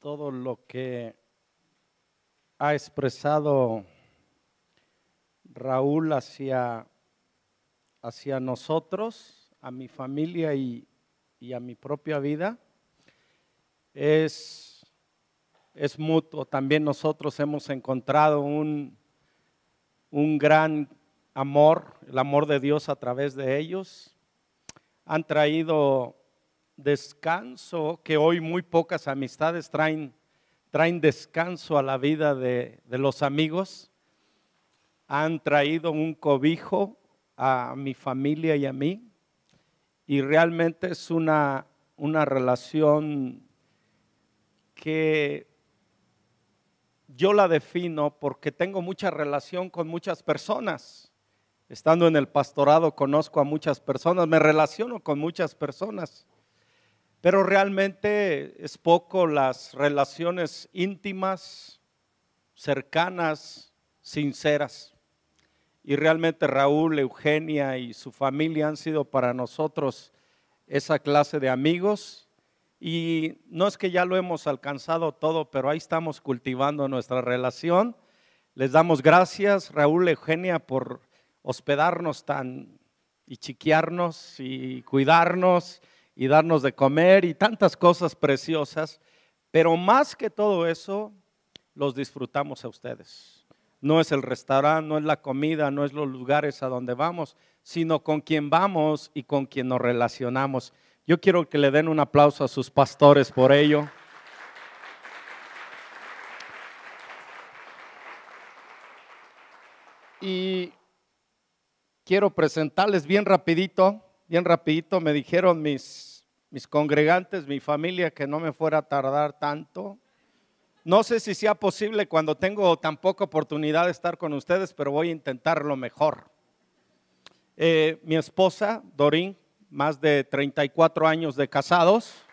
todo lo que ha expresado Raúl hacia, hacia nosotros, a mi familia y, y a mi propia vida, es, es mutuo. También nosotros hemos encontrado un, un gran amor, el amor de Dios a través de ellos. Han traído descanso que hoy muy pocas amistades traen, traen descanso a la vida de, los amigos. Han traído un cobijo a mi familia y a mí. Y realmente es una, una relación que yo la defino porque tengo mucha relación con muchas personas. Estando en el pastorado conozco a muchas personas, me relaciono con muchas personas. Pero realmente es poco las relaciones íntimas, cercanas, sinceras. Y realmente Raúl, Eugenia y su familia han sido para nosotros esa clase de amigos. Y no es que ya lo hemos alcanzado todo, pero ahí estamos cultivando nuestra relación. Les damos gracias, Raúl, Eugenia, por hospedarnos tan y chiquearnos y cuidarnos y darnos de comer y tantas cosas preciosas, pero más que todo eso, los disfrutamos a ustedes. No es el restaurante, no es la comida, no es los lugares a donde vamos, sino con quien vamos y con quien nos relacionamos. Yo quiero que le den un aplauso a sus pastores por ello. Y quiero presentarles bien rapidito, bien rapidito, me dijeron mis mis congregantes, mi familia, que no me fuera a tardar tanto. No sé si sea posible cuando tengo tan poca oportunidad de estar con ustedes, pero voy a intentarlo mejor. Eh, mi esposa, Dorín, más de 34 años de casados.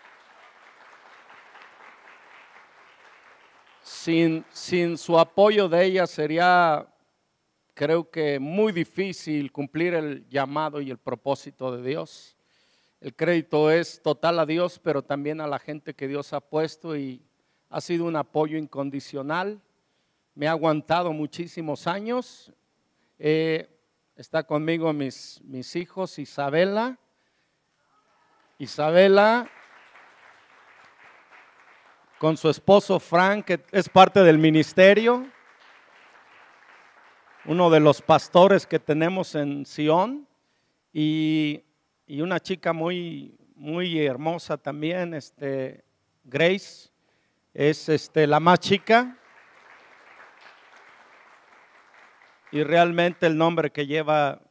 Sin, sin su apoyo de ella sería, creo que, muy difícil cumplir el llamado y el propósito de Dios. El crédito es total a Dios, pero también a la gente que Dios ha puesto y ha sido un apoyo incondicional. Me ha aguantado muchísimos años. Eh, está conmigo mis, mis hijos, Isabela. Isabela, con su esposo Frank, que es parte del ministerio, uno de los pastores que tenemos en Sion. Y y una chica muy, muy hermosa también, este, Grace, es este, la más chica. Y realmente el nombre que lleva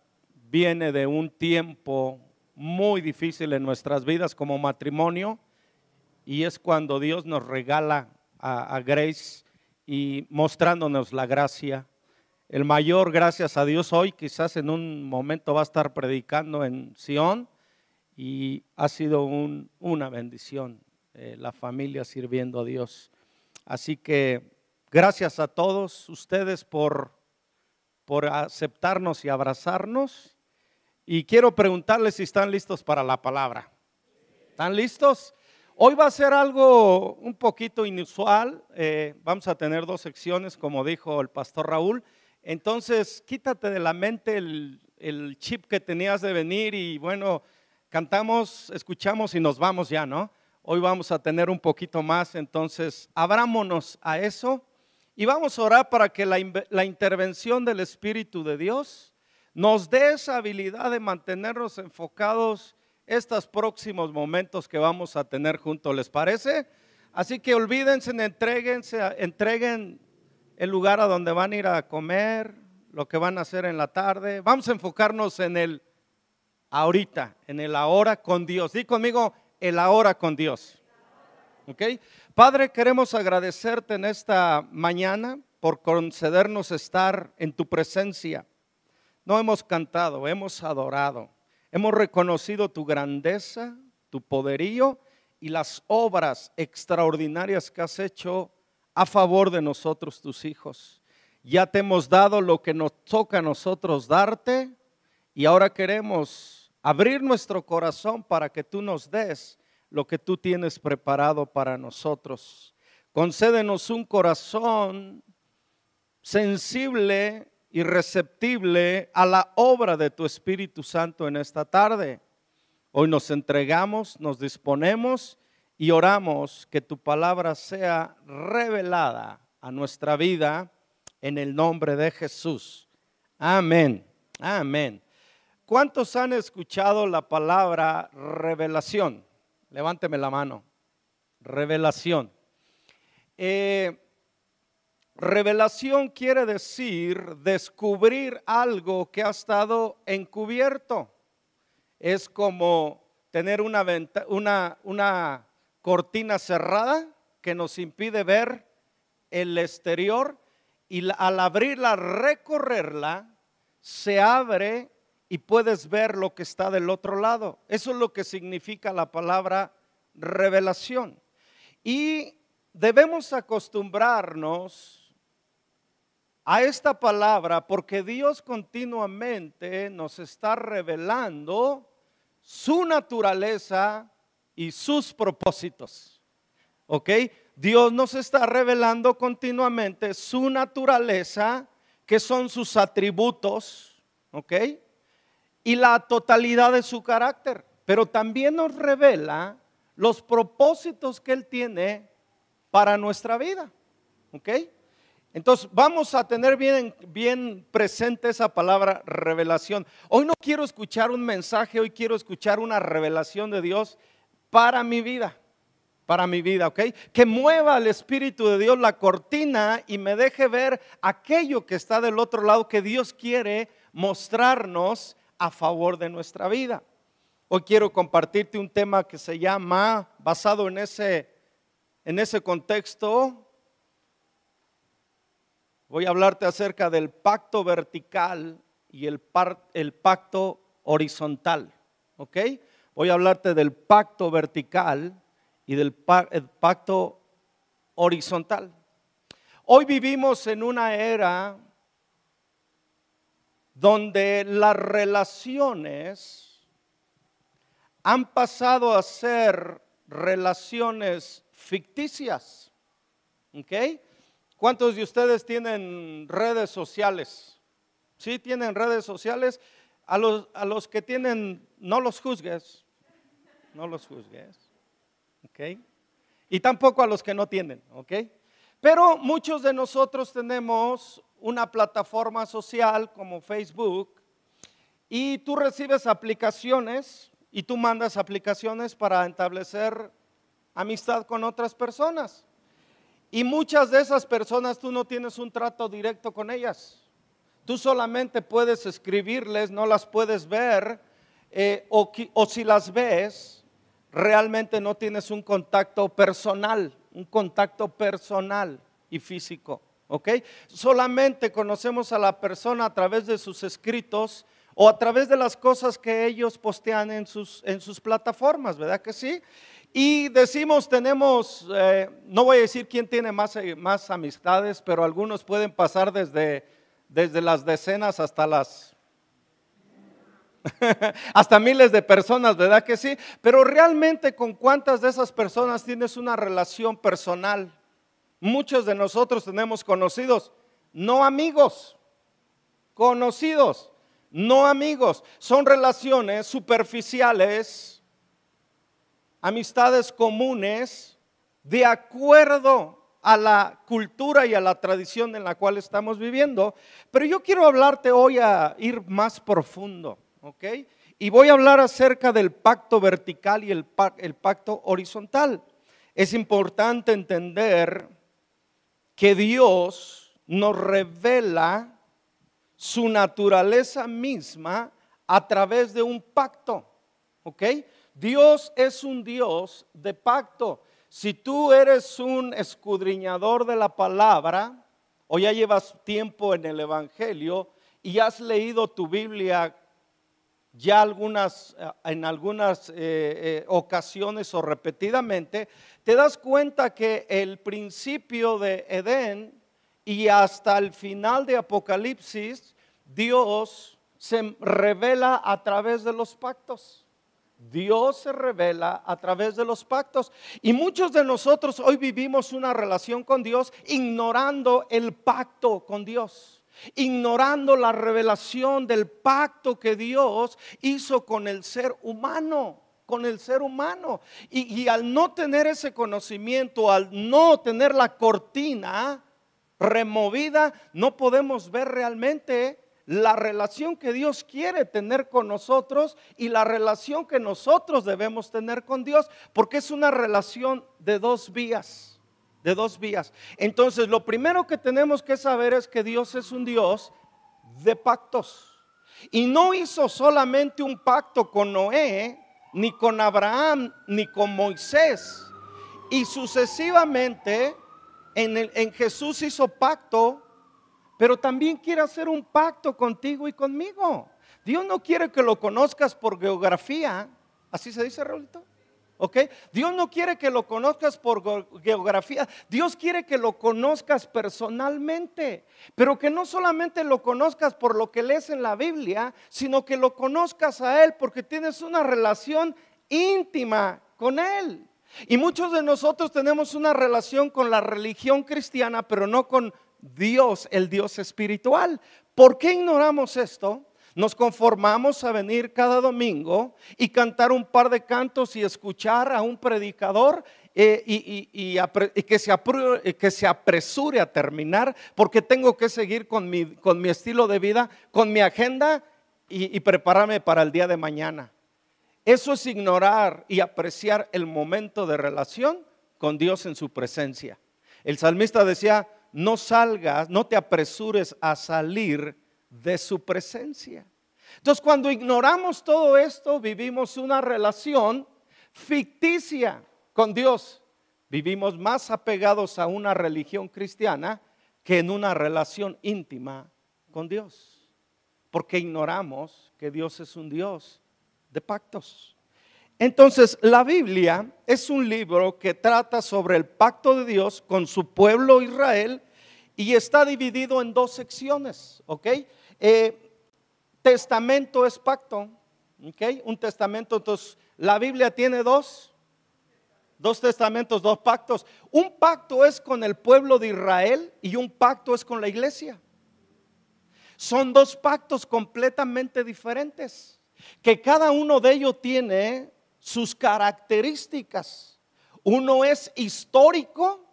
viene de un tiempo muy difícil en nuestras vidas como matrimonio y es cuando Dios nos regala a, a Grace y mostrándonos la gracia el mayor, gracias a Dios, hoy quizás en un momento va a estar predicando en Sion y ha sido una bendición eh, la familia sirviendo a Dios. Así que gracias a todos ustedes por, por aceptarnos y abrazarnos. Y quiero preguntarles si están listos para la palabra. ¿Están listos? Hoy va a ser algo un poquito inusual. Eh, vamos a tener dos secciones, como dijo el pastor Raúl. Entonces, quítate de la mente el, chip que tenías de venir y bueno, cantamos, escuchamos y nos vamos ya, ¿no? Hoy vamos a tener un poquito más, entonces abrámonos a eso y vamos a orar para que la, la intervención del Espíritu de Dios nos dé esa habilidad de mantenernos enfocados estos próximos momentos que vamos a tener juntos, ¿les parece? Así que olvídense, entreguen el lugar a donde van a ir a comer, lo que van a hacer en la tarde. Vamos a enfocarnos en el ahorita, en el ahora con Dios. Di conmigo, el ahora con Dios. ¿Ok? Padre, queremos agradecerte en esta mañana por concedernos estar en tu presencia. No hemos cantado, hemos adorado. Hemos reconocido tu grandeza, tu poderío y las obras extraordinarias que has hecho a favor de nosotros, tus hijos. Ya te hemos dado lo que nos toca a nosotros darte y ahora queremos abrir nuestro corazón para que tú nos des lo que tú tienes preparado para nosotros. Concédenos un corazón sensible y receptible a la obra de tu Espíritu Santo en esta tarde. Hoy nos entregamos, nos disponemos y oramos que tu palabra sea revelada a nuestra vida en el nombre de Jesús. Amén. Amén. ¿Cuántos han escuchado la palabra revelación? Levánteme la mano. Revelación. Eh, Revelación quiere decir descubrir algo que ha estado encubierto. Es como tener una, una, una cortina cerrada que nos impide ver el exterior y al abrirla, recorrerla, se abre y puedes ver lo que está del otro lado. Eso es lo que significa la palabra revelación. Y debemos acostumbrarnos a esta palabra porque Dios continuamente nos está revelando su naturaleza y sus propósitos. ¿Ok? Dios nos está revelando continuamente su naturaleza, que son sus atributos, ¿ok? Y la totalidad de su carácter. Pero también nos revela los propósitos que Él tiene para nuestra vida, ¿ok? Entonces vamos a tener bien, bien presente esa palabra revelación. Hoy no quiero escuchar un mensaje, hoy quiero escuchar una revelación de Dios para mi vida, para mi vida, ¿ok? Que mueva el Espíritu de Dios la cortina y me deje ver aquello que está del otro lado que Dios quiere mostrarnos a favor de nuestra vida. Hoy quiero compartirte un tema que se llama, basado en ese, en ese contexto, Voy a hablarte acerca del pacto vertical y el, el pacto horizontal. ¿Ok? Voy a hablarte del pacto vertical y del pacto horizontal. Hoy vivimos en una era donde las relaciones han pasado a ser relaciones ficticias. ¿Ok? ¿Cuántos de ustedes tienen redes sociales? ¿Sí tienen redes sociales? A los, a los que tienen, no los juzgues, no los juzgues, ¿ok? Y tampoco a los que no tienen, ¿ok? Pero muchos de nosotros tenemos una plataforma social como Facebook y tú recibes aplicaciones y tú mandas aplicaciones para establecer amistad con otras personas. Y muchas de esas personas tú no tienes un trato directo con ellas. Tú solamente puedes escribirles, no las puedes ver, eh, o, o si las ves, realmente no tienes un contacto personal, un contacto personal y físico. ¿Ok? Solamente conocemos a la persona a través de sus escritos o a través de las cosas que ellos postean en sus, en sus plataformas, ¿verdad que sí? Y decimos, tenemos, eh, no voy a decir quién tiene más, eh, más amistades, pero algunos pueden pasar desde, desde las decenas hasta las... hasta miles de personas, ¿verdad que sí? Pero realmente con cuántas de esas personas tienes una relación personal. Muchos de nosotros tenemos conocidos, no amigos, conocidos, no amigos. Son relaciones superficiales amistades comunes de acuerdo a la cultura y a la tradición en la cual estamos viviendo. Pero yo quiero hablarte hoy a ir más profundo, ¿ok? Y voy a hablar acerca del pacto vertical y el, pacto horizontal. Es importante entender que Dios nos revela su naturaleza misma a través de un pacto, ¿ok? Dios es un Dios de pacto. Si tú eres un escudriñador de la palabra, o ya llevas tiempo en el Evangelio y has leído tu Biblia ya algunas, eh, en algunas eh, eh, ocasiones o repetidamente, te das cuenta que el principio de Edén y hasta el final de Apocalipsis, Dios se revela a través de los pactos. Dios se revela a través de los pactos. Y muchos de nosotros hoy vivimos una relación con Dios ignorando el pacto con Dios, ignorando la revelación del pacto que Dios hizo con el ser humano con el ser humano. Y, y, al no tener ese conocimiento, al no tener la cortina removida, no podemos ver realmente la relación que Dios quiere tener con nosotros y la relación que nosotros debemos tener con Dios, porque es una relación de dos vías, de dos vías. Entonces, lo primero que tenemos que saber es que Dios es un Dios de pactos. Y no hizo solamente un pacto con Noé, ni con Abraham, ni con Moisés. Y sucesivamente en, en Jesús hizo pacto pero también quiere hacer un pacto contigo y conmigo. Dios no quiere que lo conozcas por geografía, así se dice, Raulito. ¿Ok? Dios no quiere que lo conozcas por geografía, Dios quiere que lo conozcas personalmente, pero que no solamente lo conozcas por lo que lees en la Biblia, sino que lo conozcas a Él porque tienes una relación íntima con Él. Y muchos de nosotros tenemos una relación con la religión cristiana, pero no con Dios, el Dios espiritual. ¿Por qué ignoramos esto? Nos conformamos a venir cada domingo y cantar un par de cantos y escuchar a un predicador eh, y, que, se que, se apresure a terminar porque tengo que seguir con mi, con mi estilo de vida, con mi agenda y prepararme para el día de mañana. Eso es ignorar y apreciar el momento de relación con Dios en su presencia. El salmista decía, no salgas, no te apresures a salir de su presencia. Entonces, cuando ignoramos todo esto, vivimos una relación ficticia con Dios. Vivimos más apegados a una religión cristiana que en una relación íntima con Dios. Porque ignoramos que Dios es un Dios de pactos. Entonces, la Biblia es un libro que trata sobre el pacto de Dios con su pueblo Israel y está dividido en dos secciones, ¿ok? Eh, testamento es pacto, ¿ok? Un testamento, entonces, la Biblia tiene dos, dos testamentos, dos pactos. Un pacto es con el pueblo de Israel y un pacto es con la iglesia. Son dos pactos completamente diferentes, que cada uno de ellos tiene sus características. Uno es histórico,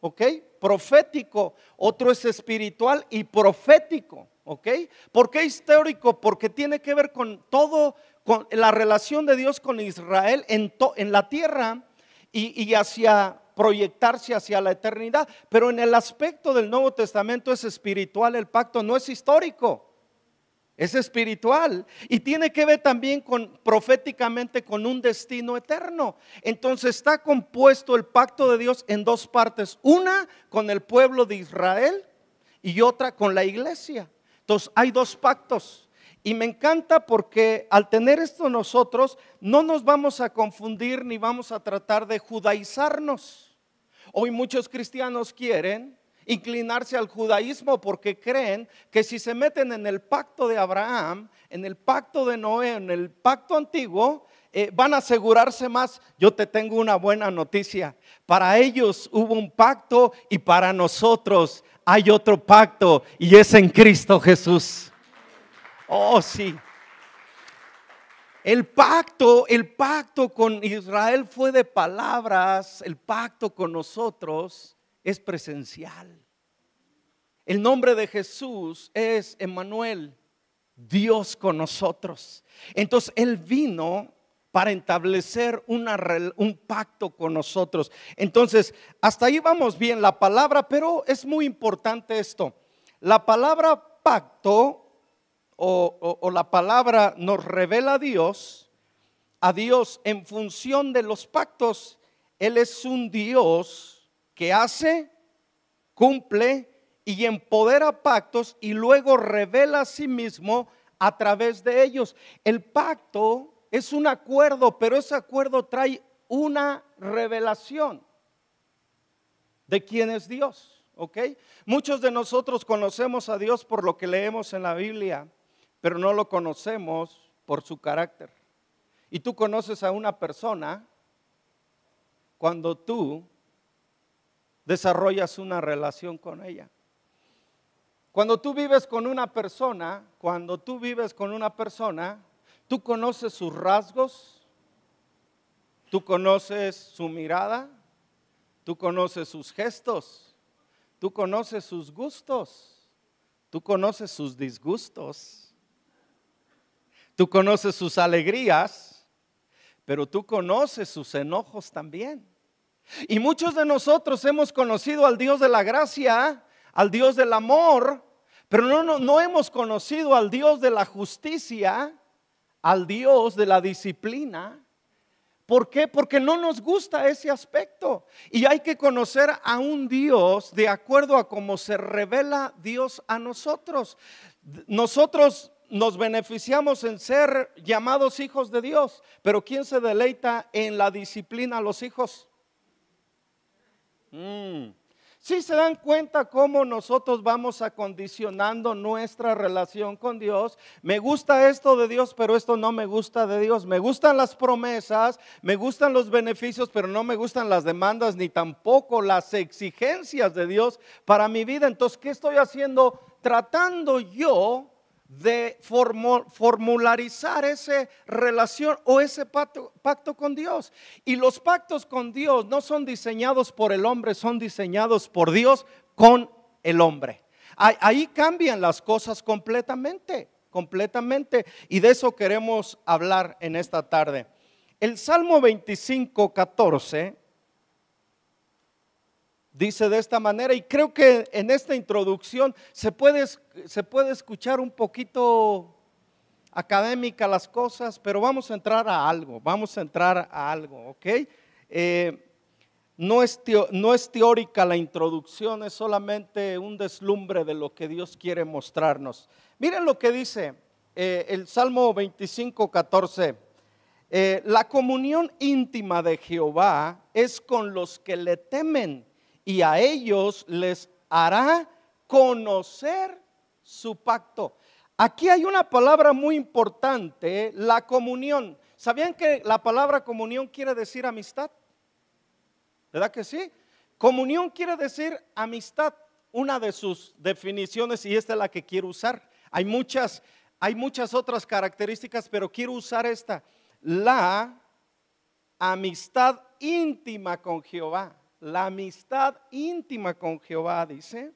¿ok? Profético, otro es espiritual y profético, ¿ok? ¿Por qué histórico? Porque tiene que ver con todo, con la relación de Dios con Israel en, en la tierra y, y hacia proyectarse hacia la eternidad. Pero en el aspecto del Nuevo Testamento es espiritual, el pacto no es histórico es espiritual y tiene que ver también con proféticamente con un destino eterno. Entonces está compuesto el pacto de Dios en dos partes, una con el pueblo de Israel y otra con la iglesia. Hay dos pactos. Y me encanta porque al tener esto nosotros no nos vamos a confundir ni vamos a tratar de judaizarnos. Hoy muchos cristianos quieren inclinarse al judaísmo porque creen que si se meten en el pacto de Abraham, en el pacto de Noé, en el pacto antiguo, eh, van a asegurarse más. Yo te tengo una buena noticia. Para ellos hubo un pacto y para nosotros hay otro pacto y es en Cristo Jesús. Oh, sí. El pacto, el pacto con Israel fue de palabras, el pacto con nosotros es presencial. El nombre de Jesús es Emmanuel, Dios con nosotros. Entonces Él vino para establecer un pacto con nosotros. Entonces, hasta ahí vamos bien la palabra, pero es muy importante esto. La palabra pacto o, o la palabra nos revela a Dios, a Dios en función de los pactos. Él es un Dios que hace, cumple y empodera pactos y luego revela a sí mismo a través de ellos. El pacto es un acuerdo, pero ese acuerdo trae una revelación de quién es Dios, ¿ok? Muchos de nosotros conocemos a Dios por lo que leemos en la Biblia, pero no lo conocemos por su carácter. Y tú conoces a una persona cuando tú desarrollas una relación con ella. Cuando tú vives con una persona, cuando tú vives con una persona, tú conoces sus rasgos, tú conoces su mirada, tú conoces sus gestos, tú conoces sus gustos, tú conoces sus disgustos, tú conoces sus alegrías, pero tú conoces sus enojos también. Y muchos de nosotros hemos conocido al Dios de la gracia, al Dios del amor, pero no, no, no hemos conocido al Dios de la justicia, al Dios de la disciplina. ¿Por qué? Porque no nos gusta ese aspecto. Y hay que conocer a un Dios de acuerdo a cómo se revela Dios a nosotros. Nosotros nos beneficiamos en ser llamados hijos de Dios, pero ¿quién se deleita en la disciplina a los hijos? Mm. Si se dan cuenta cómo nosotros vamos acondicionando nuestra relación con Dios, me gusta esto de Dios, pero esto no me gusta de Dios. Me gustan las promesas, me gustan los beneficios, pero no me gustan las demandas ni tampoco las exigencias de Dios para mi vida. Entonces, ¿qué estoy haciendo? Tratando yo de formularizar esa relación o ese pacto, pacto, con Dios. Y los pactos con Dios no son diseñados por el hombre, son diseñados por Dios con el hombre. Ahí, cambian las cosas completamente, completamente. Y de eso queremos hablar en esta tarde. El Salmo 25, 14 dice de esta manera y creo que en esta introducción se puede, se puede escuchar un poquito académica las cosas, pero vamos a entrar a algo, vamos a entrar a algo, ¿ok? Eh, no, es teórica la introducción, es solamente un deslumbre de lo que Dios quiere mostrarnos. Miren lo que dice eh, el Salmo 25, 14. Eh, la comunión íntima de Jehová es con los que le temen y a ellos les hará conocer su pacto. Aquí hay una palabra muy importante, la comunión. ¿Sabían que la palabra comunión quiere decir amistad? ¿Verdad que sí? Comunión quiere decir amistad, una de sus definiciones y esta es la que quiero usar. Hay muchas, hay muchas otras características, pero quiero usar esta. La amistad íntima con Jehová la amistad íntima con Jehová, dice,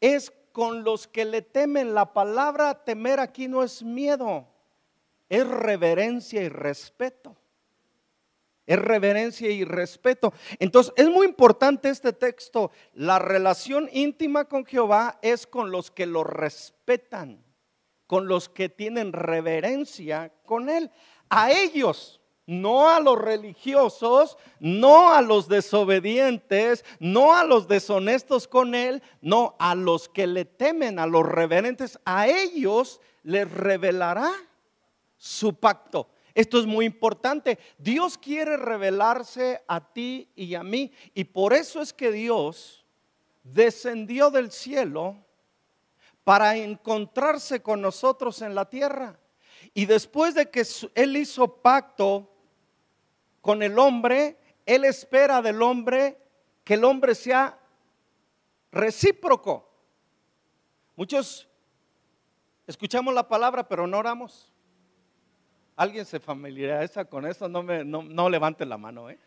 es con los que le temen. La palabra temer aquí no es miedo, es reverencia y respeto. Es reverencia y respeto. Entonces, es muy importante este texto. La relación íntima con Jehová es con los que lo respetan, con los que tienen reverencia con Él. A ellos no a los religiosos, no a los desobedientes, no a los deshonestos con Él, no a los que le temen, a los reverentes, a ellos les revelará su pacto. Esto es muy importante. Dios quiere revelarse a ti y a mí y por eso es que Dios descendió del cielo para encontrarse con nosotros en la tierra. Y después de que Él hizo pacto con el hombre, Él espera del hombre que el hombre sea recíproco. Muchos escuchamos la palabra, pero no oramos. Alguien se familiariza con eso, no, me, no, levante la mano. ¿eh?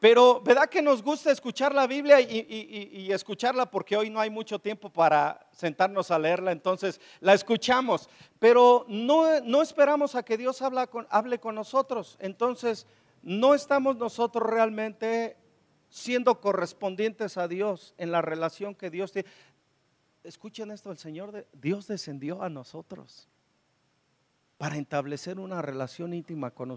Pero ¿verdad que nos gusta escuchar la Biblia y, escucharla porque hoy no hay mucho tiempo para sentarnos a leerla, entonces la escuchamos, pero no, no esperamos a que Dios con, hable con nosotros. Entonces no estamos nosotros realmente siendo correspondientes a Dios en la relación que Dios tiene. Escuchen esto, el Señor, Dios descendió a nosotros para establecer una relación íntima con,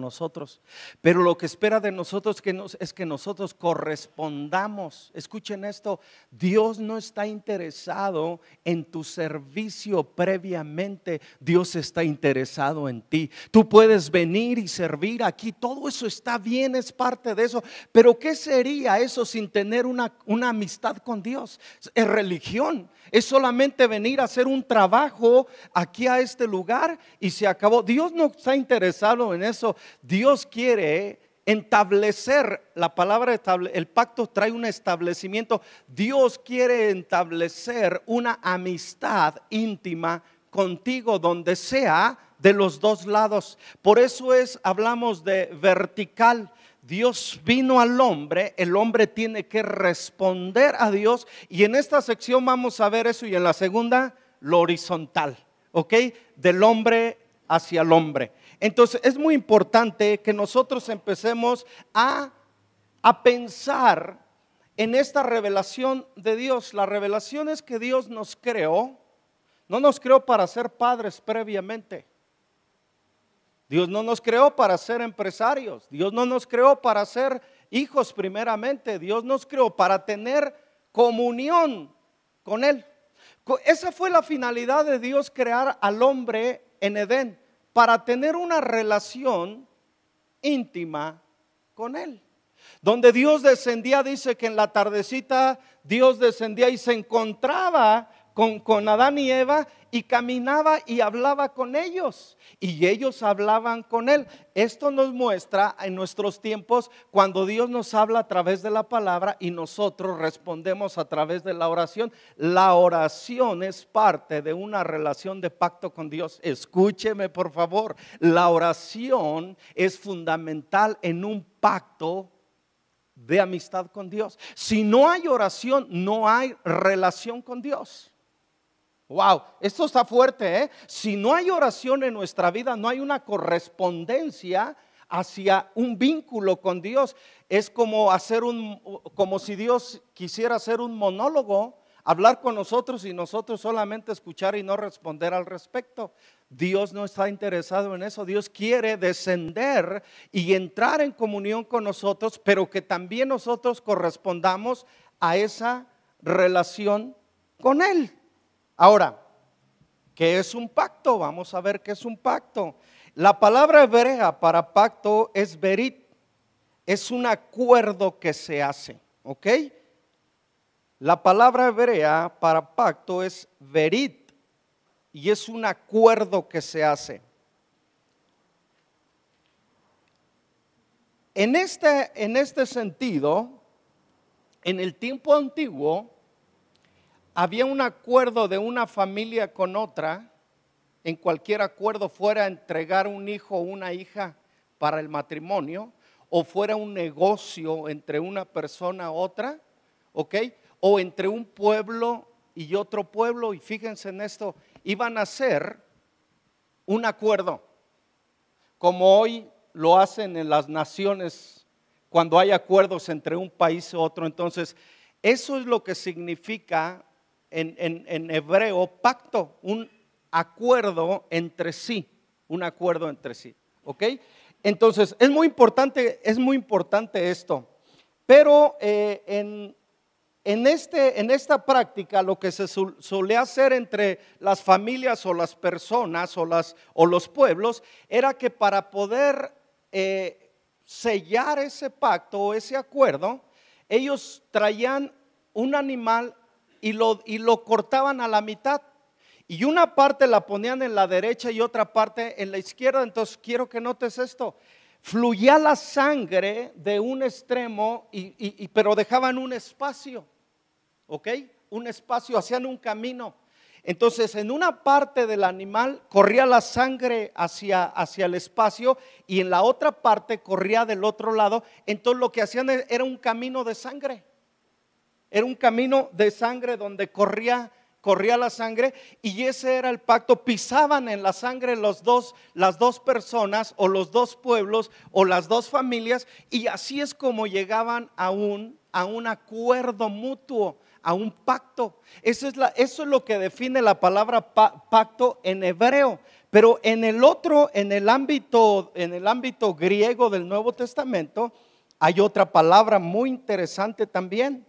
nosotros. Pero lo que espera de nosotros es que nosotros correspondamos. Escuchen esto, Dios no está interesado en tu servicio previamente, Dios está interesado en ti. Tú puedes venir y servir aquí, todo eso está bien, es parte de eso. Pero ¿qué sería eso sin tener una, una amistad con Dios? Es religión, es solamente venir a hacer un trabajo aquí a este lugar y se acabó. Dios no está interesado en eso. Dios quiere establecer, la palabra el pacto trae un establecimiento. Dios quiere establecer una amistad íntima contigo donde sea de los dos lados. Por eso es, hablamos de vertical. Dios vino al hombre, el hombre tiene que responder a Dios y en esta sección vamos a ver eso y en la segunda lo horizontal, ¿ok? Del hombre hacia el hombre. Entonces es muy importante que nosotros empecemos a, a pensar en esta revelación de Dios. La revelación es que Dios nos creó, no nos creó para ser padres previamente. Dios no nos creó para ser empresarios. Dios no nos creó para ser hijos primeramente. Dios nos creó para tener comunión con Él. Esa fue la finalidad de Dios crear al hombre en Edén, para tener una relación íntima con Él. Donde Dios descendía, dice que en la tardecita Dios descendía y se encontraba con, Adán y Eva y caminaba y hablaba con ellos. Y ellos hablaban con él. Esto nos muestra en nuestros tiempos cuando Dios nos habla a través de la palabra y nosotros respondemos a través de la oración. La oración es parte de una relación de pacto con Dios. Escúcheme por favor. La oración es fundamental en un pacto de amistad con Dios. Si no hay oración, no hay relación con Dios. Wow, esto está fuerte, ¿eh? Si no hay oración en nuestra vida, no hay una correspondencia hacia un vínculo con Dios. Es como hacer un, como si Dios quisiera hacer un monólogo, hablar con nosotros y nosotros solamente escuchar y no responder al respecto. Dios no está interesado en eso. Dios quiere descender y entrar en comunión con nosotros, pero que también nosotros correspondamos a esa relación con Él. Ahora, ¿qué es un pacto? Vamos a ver qué es un pacto. La palabra hebrea para pacto es verit, es un acuerdo que se hace, ¿ok? La palabra hebrea para pacto es verit y es un acuerdo que se hace. En este, en este sentido, en el tiempo antiguo, había un acuerdo de una familia con otra, en cualquier acuerdo fuera entregar un hijo o una hija para el matrimonio, o fuera un negocio entre una persona a otra, ¿ok? O entre un pueblo y otro pueblo, y fíjense en esto, iban a hacer un acuerdo, como hoy lo hacen en las naciones cuando hay acuerdos entre un país y otro. Entonces, eso es lo que significa en, hebreo pacto, un acuerdo entre sí, un acuerdo entre sí, ¿ok? Entonces, es muy importante, es muy importante esto, pero eh, en, en, este, en esta práctica lo que se suele hacer entre las familias o las personas o, las, o los pueblos era que para poder eh, sellar ese pacto o ese acuerdo, ellos traían un animal y lo, y lo cortaban a la mitad. Y una parte la ponían en la derecha y otra parte en la izquierda. Entonces quiero que notes esto. Fluía la sangre de un extremo, y, pero dejaban un espacio. ¿Ok? Un espacio, hacían un camino. Entonces, en una parte del animal corría la sangre hacia, hacia, el espacio y en la otra parte corría del otro lado. Entonces, lo que hacían era un camino de sangre. Era un camino de sangre donde corría corría la sangre y ese era el pacto. Pisaban en la sangre los dos, las dos personas o los dos pueblos o las dos familias y así es como llegaban a un, a un acuerdo mutuo, a un pacto. Eso es, la, eso es lo que define la palabra pacto en hebreo. Pero en el otro, en el ámbito, en el ámbito griego del Nuevo Testamento, hay otra palabra muy interesante también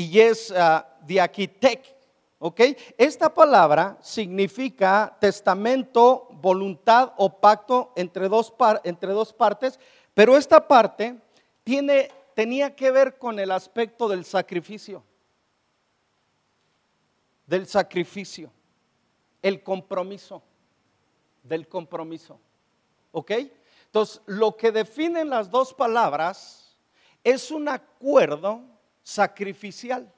y es uh, diaquitek. ¿Ok? Esta palabra significa testamento, voluntad o pacto entre dos, entre dos partes, pero esta parte tiene, tenía que ver con el aspecto del sacrificio. Del sacrificio, el compromiso. del compromiso. ¿Ok? Entonces, lo que definen las dos palabras es un acuerdo sacrificial.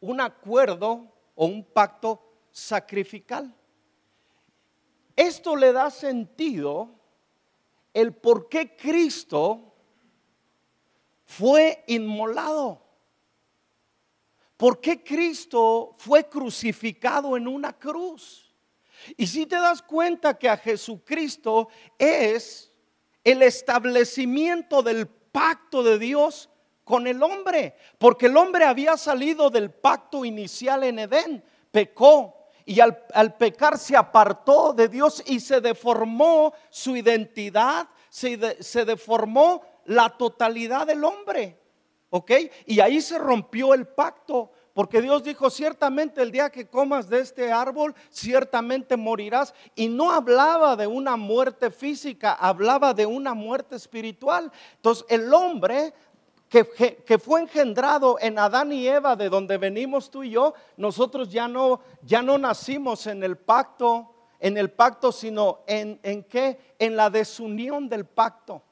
Un acuerdo o un pacto sacrificial. Esto le da sentido el por qué Cristo fue inmolado. ¿Por qué Cristo fue crucificado en una cruz? Y si te das cuenta que a Jesucristo es el establecimiento del pacto de Dios con el hombre, porque el hombre había salido del pacto inicial en Edén, pecó y al, pecar se apartó de Dios y se deformó su identidad, se, se deformó la totalidad del hombre, ¿ok? Y ahí se rompió el pacto. Porque Dios dijo, ciertamente el día que comas de este árbol, ciertamente morirás. Y no hablaba de una muerte física, hablaba de una muerte espiritual. Entonces el hombre que, fue engendrado en Adán y Eva, de donde venimos tú y yo, nosotros ya no, ya no nacimos en el pacto, en el pacto, sino en, en qué? En la desunión del pacto.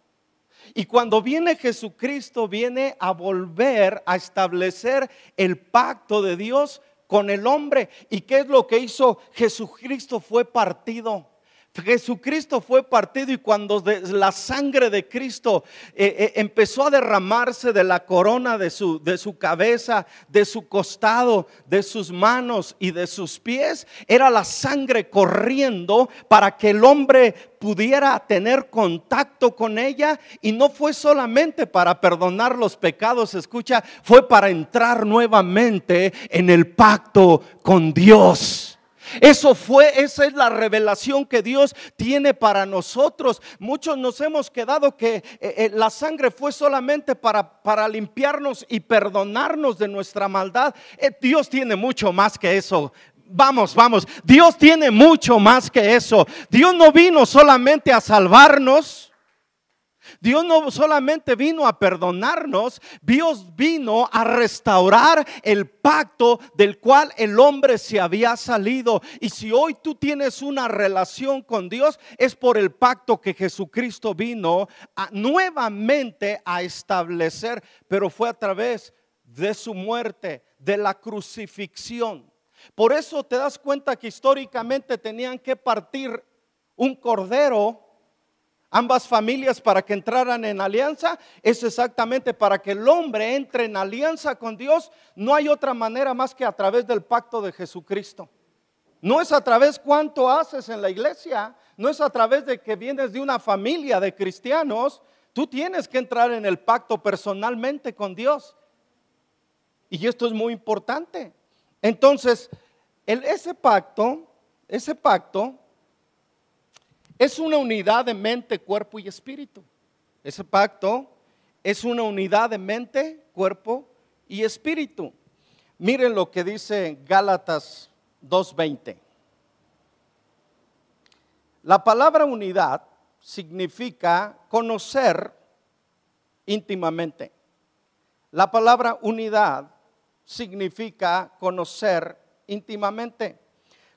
Y cuando viene Jesucristo, viene a volver a establecer el pacto de Dios con el hombre. ¿Y qué es lo que hizo Jesucristo? Fue partido. Jesucristo fue partido y cuando la sangre de Cristo eh, eh, empezó a derramarse de la corona de su, de su cabeza, de su costado, de sus manos y de sus pies, era la sangre corriendo para que el hombre pudiera tener contacto con ella y no fue solamente para perdonar los pecados, escucha, fue para entrar nuevamente en el pacto con Dios. Eso fue, esa es la revelación que Dios tiene para nosotros. Muchos nos hemos quedado que eh, eh, la sangre fue solamente para, para limpiarnos y perdonarnos de nuestra maldad. Eh, Dios tiene mucho más que eso. Vamos, vamos. Dios tiene mucho más que eso. Dios no vino solamente a salvarnos. Dios no solamente vino a perdonarnos, Dios vino a restaurar el pacto del cual el hombre se había salido. Y si hoy tú tienes una relación con Dios, es por el pacto que Jesucristo vino nuevamente a establecer, pero fue a través de su muerte, de la crucifixión. Por eso te das cuenta que históricamente tenían que partir un cordero ambas familias para que entraran en alianza, es exactamente para que el hombre entre en alianza con Dios. No hay otra manera más que a través del pacto de Jesucristo. No es a través cuánto haces en la iglesia, no es a través de que vienes de una familia de cristianos. Tú tienes que entrar en el pacto personalmente con Dios. Y esto es muy importante. Entonces, ese pacto, ese pacto es una unidad de mente, cuerpo y espíritu. Ese pacto es una unidad de mente, cuerpo y espíritu. Miren lo que dice Gálatas 2.20. La palabra unidad significa conocer íntimamente. La palabra unidad significa conocer íntimamente.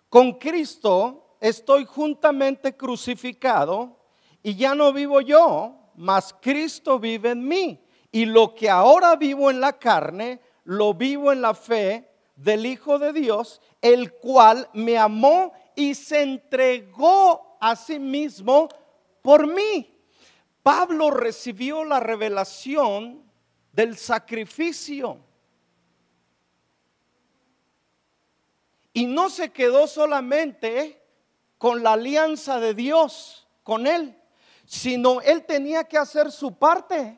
Con Cristo estoy juntamente crucificado y ya no vivo yo, mas Cristo vive en mí. Y lo que ahora vivo en la carne, lo vivo en la fe del Hijo de Dios, el cual me amó y se entregó a sí mismo por mí. Pablo recibió la revelación del sacrificio. Y no se quedó solamente con la alianza de Dios con él, sino él tenía que hacer su parte.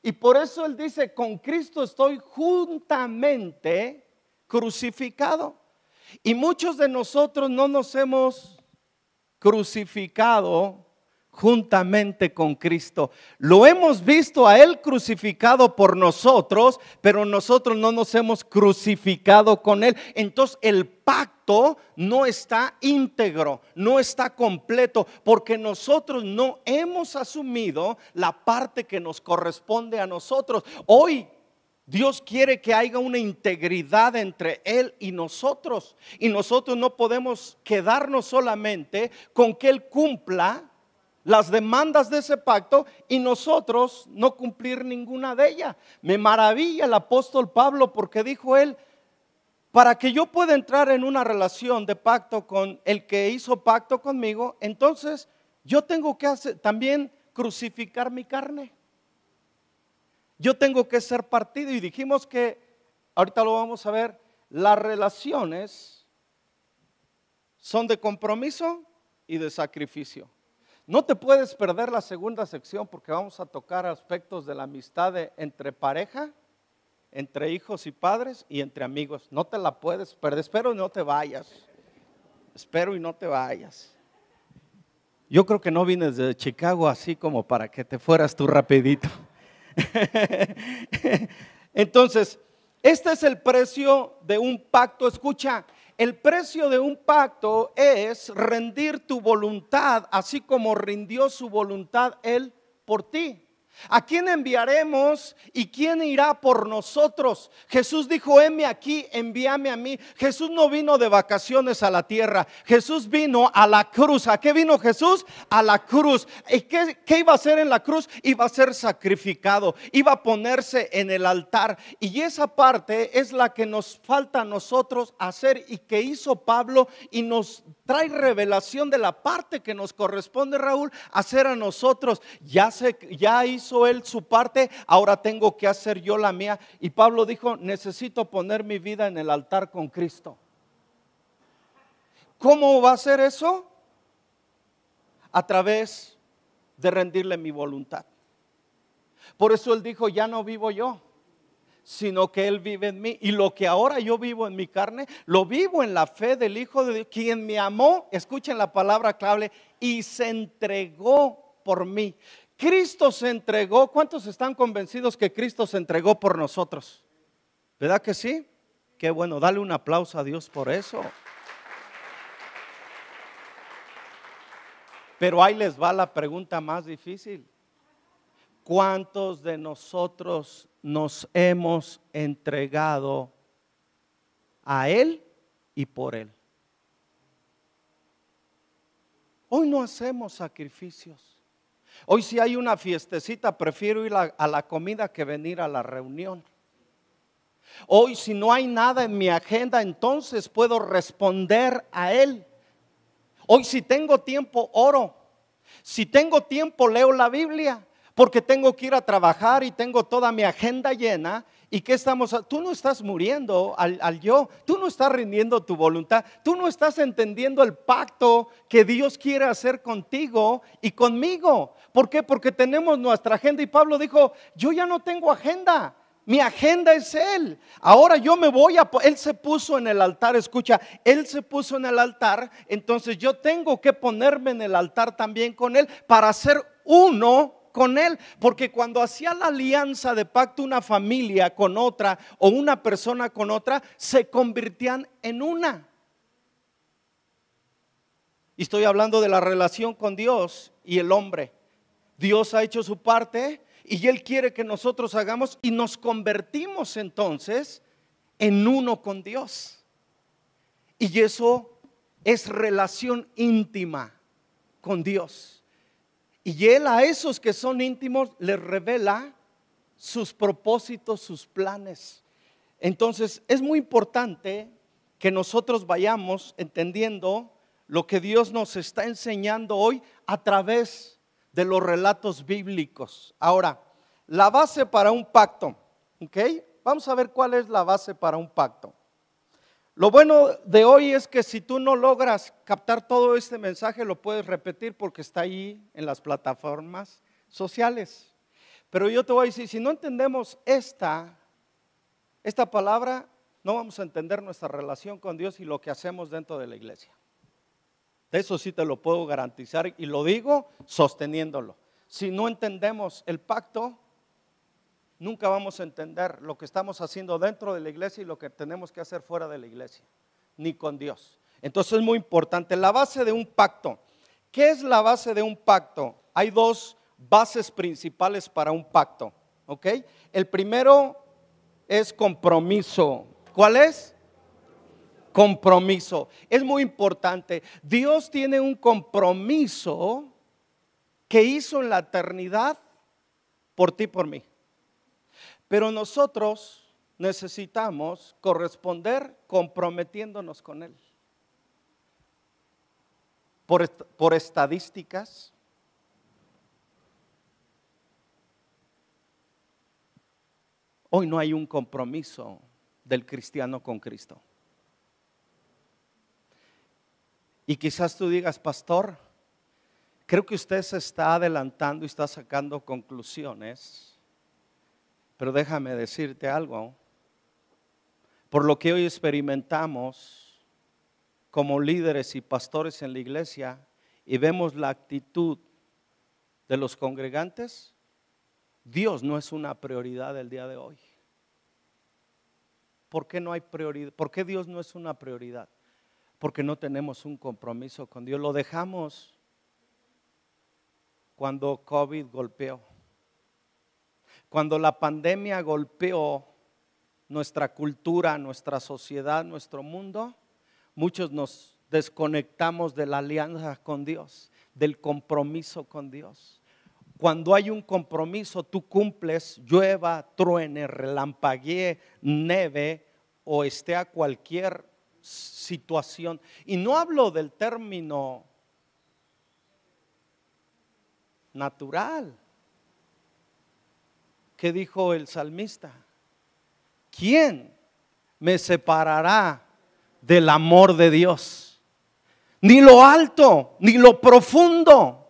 Y por eso él dice, con Cristo estoy juntamente crucificado. Y muchos de nosotros no nos hemos crucificado juntamente con Cristo. Lo hemos visto a Él crucificado por nosotros, pero nosotros no nos hemos crucificado con Él. Entonces el pacto no está íntegro, no está completo, porque nosotros no hemos asumido la parte que nos corresponde a nosotros. Hoy Dios quiere que haya una integridad entre Él y nosotros. Y nosotros no podemos quedarnos solamente con que Él cumpla las demandas de ese pacto y nosotros no cumplir ninguna de ellas. Me maravilla el apóstol Pablo porque dijo él, para que yo pueda entrar en una relación de pacto con el que hizo pacto conmigo, entonces yo tengo que hacer, también crucificar mi carne. Yo tengo que ser partido y dijimos que, ahorita lo vamos a ver, las relaciones son de compromiso y de sacrificio. No te puedes perder la segunda sección porque vamos a tocar aspectos de la amistad entre pareja, entre hijos y padres y entre amigos. No te la puedes perder. Espero y no te vayas. Espero y no te vayas. Yo creo que no vienes de Chicago así como para que te fueras tú rapidito. Entonces, este es el precio de un pacto. Escucha, el precio de un pacto es rendir tu voluntad, así como rindió su voluntad Él por ti. ¿A quién enviaremos y quién irá por nosotros? Jesús dijo, heme aquí, envíame a mí. Jesús no vino de vacaciones a la tierra. Jesús vino a la cruz. ¿A qué vino Jesús? A la cruz. ¿Y qué, qué iba a hacer en la cruz? Iba a ser sacrificado. Iba a ponerse en el altar. Y esa parte es la que nos falta a nosotros hacer y que hizo Pablo y nos trae revelación de la parte que nos corresponde, Raúl, hacer a nosotros. Ya, se, ya hizo él su parte, ahora tengo que hacer yo la mía. Y Pablo dijo, necesito poner mi vida en el altar con Cristo. ¿Cómo va a ser eso? A través de rendirle mi voluntad. Por eso él dijo, ya no vivo yo sino que Él vive en mí. Y lo que ahora yo vivo en mi carne, lo vivo en la fe del Hijo de Dios, quien me amó, escuchen la palabra clave, y se entregó por mí. Cristo se entregó. ¿Cuántos están convencidos que Cristo se entregó por nosotros? ¿Verdad que sí? Qué bueno, dale un aplauso a Dios por eso. Pero ahí les va la pregunta más difícil. ¿Cuántos de nosotros nos hemos entregado a Él y por Él. Hoy no hacemos sacrificios. Hoy si hay una fiestecita, prefiero ir a, la comida que venir a la reunión. Hoy si no hay nada en mi agenda, entonces puedo responder a Él. Hoy si tengo tiempo, oro. Si tengo tiempo, leo la Biblia porque tengo que ir a trabajar y tengo toda mi agenda llena. ¿Y qué estamos? Tú no estás muriendo al, al, yo, tú no estás rindiendo tu voluntad, tú no estás entendiendo el pacto que Dios quiere hacer contigo y conmigo. ¿Por qué? Porque tenemos nuestra agenda y Pablo dijo, yo ya no tengo agenda. Mi agenda es Él. Ahora yo me voy a... Él se puso en el altar, escucha, Él se puso en el altar, entonces yo tengo que ponerme en el altar también con Él para ser uno con él, porque cuando hacía la alianza de pacto una familia con otra o una persona con otra, se convertían en una. Y estoy hablando de la relación con Dios y el hombre. Dios ha hecho su parte y Él quiere que nosotros hagamos y nos convertimos entonces en uno con Dios. Y eso es relación íntima con Dios. Y Él a esos que son íntimos les revela sus propósitos, sus planes. Entonces es muy importante que nosotros vayamos entendiendo lo que Dios nos está enseñando hoy a través de los relatos bíblicos. Ahora, la base para un pacto, ¿ok? Vamos a ver cuál es la base para un pacto. Lo bueno de hoy es que si tú no logras captar todo este mensaje, lo puedes repetir porque está ahí en las plataformas sociales. Pero yo te voy a decir, si no entendemos esta, esta palabra, no vamos a entender nuestra relación con Dios y lo que hacemos dentro de la iglesia. De eso sí te lo puedo garantizar y lo digo sosteniéndolo. Si no entendemos el pacto, nunca vamos a entender lo que estamos haciendo dentro de la iglesia y lo que tenemos que hacer fuera de la iglesia, ni con Dios. Entonces es muy importante. La base de un pacto. ¿Qué es la base de un pacto? Hay dos bases principales para un pacto. ¿Ok? El primero es compromiso. ¿Cuál es? Compromiso. Es muy importante. Dios tiene un compromiso que hizo en la eternidad por ti, por mí. Pero nosotros necesitamos corresponder comprometiéndonos con Él. Por, por estadísticas, hoy no hay un compromiso del cristiano con Cristo. Y quizás tú digas, pastor, creo que usted se está adelantando y está sacando conclusiones, pero déjame decirte algo. Por lo que hoy experimentamos como líderes y pastores en la iglesia y vemos la actitud de los congregantes, Dios no es una prioridad el día de hoy. ¿Por qué no hay prioridad? ¿Por qué Dios no es una prioridad? Porque no tenemos un compromiso con Dios. Lo dejamos cuando COVID golpeó. Cuando la pandemia golpeó nuestra cultura, nuestra sociedad, nuestro mundo, muchos nos desconectamos de la alianza con Dios, del compromiso con Dios. Cuando hay un compromiso, tú cumples, llueva, truene, relampaguee, neve o esté a cualquier situación. Y no hablo del término natural. ¿Qué dijo el salmista? ¿quién me separará del amor de Dios? Ni lo alto, ni lo profundo,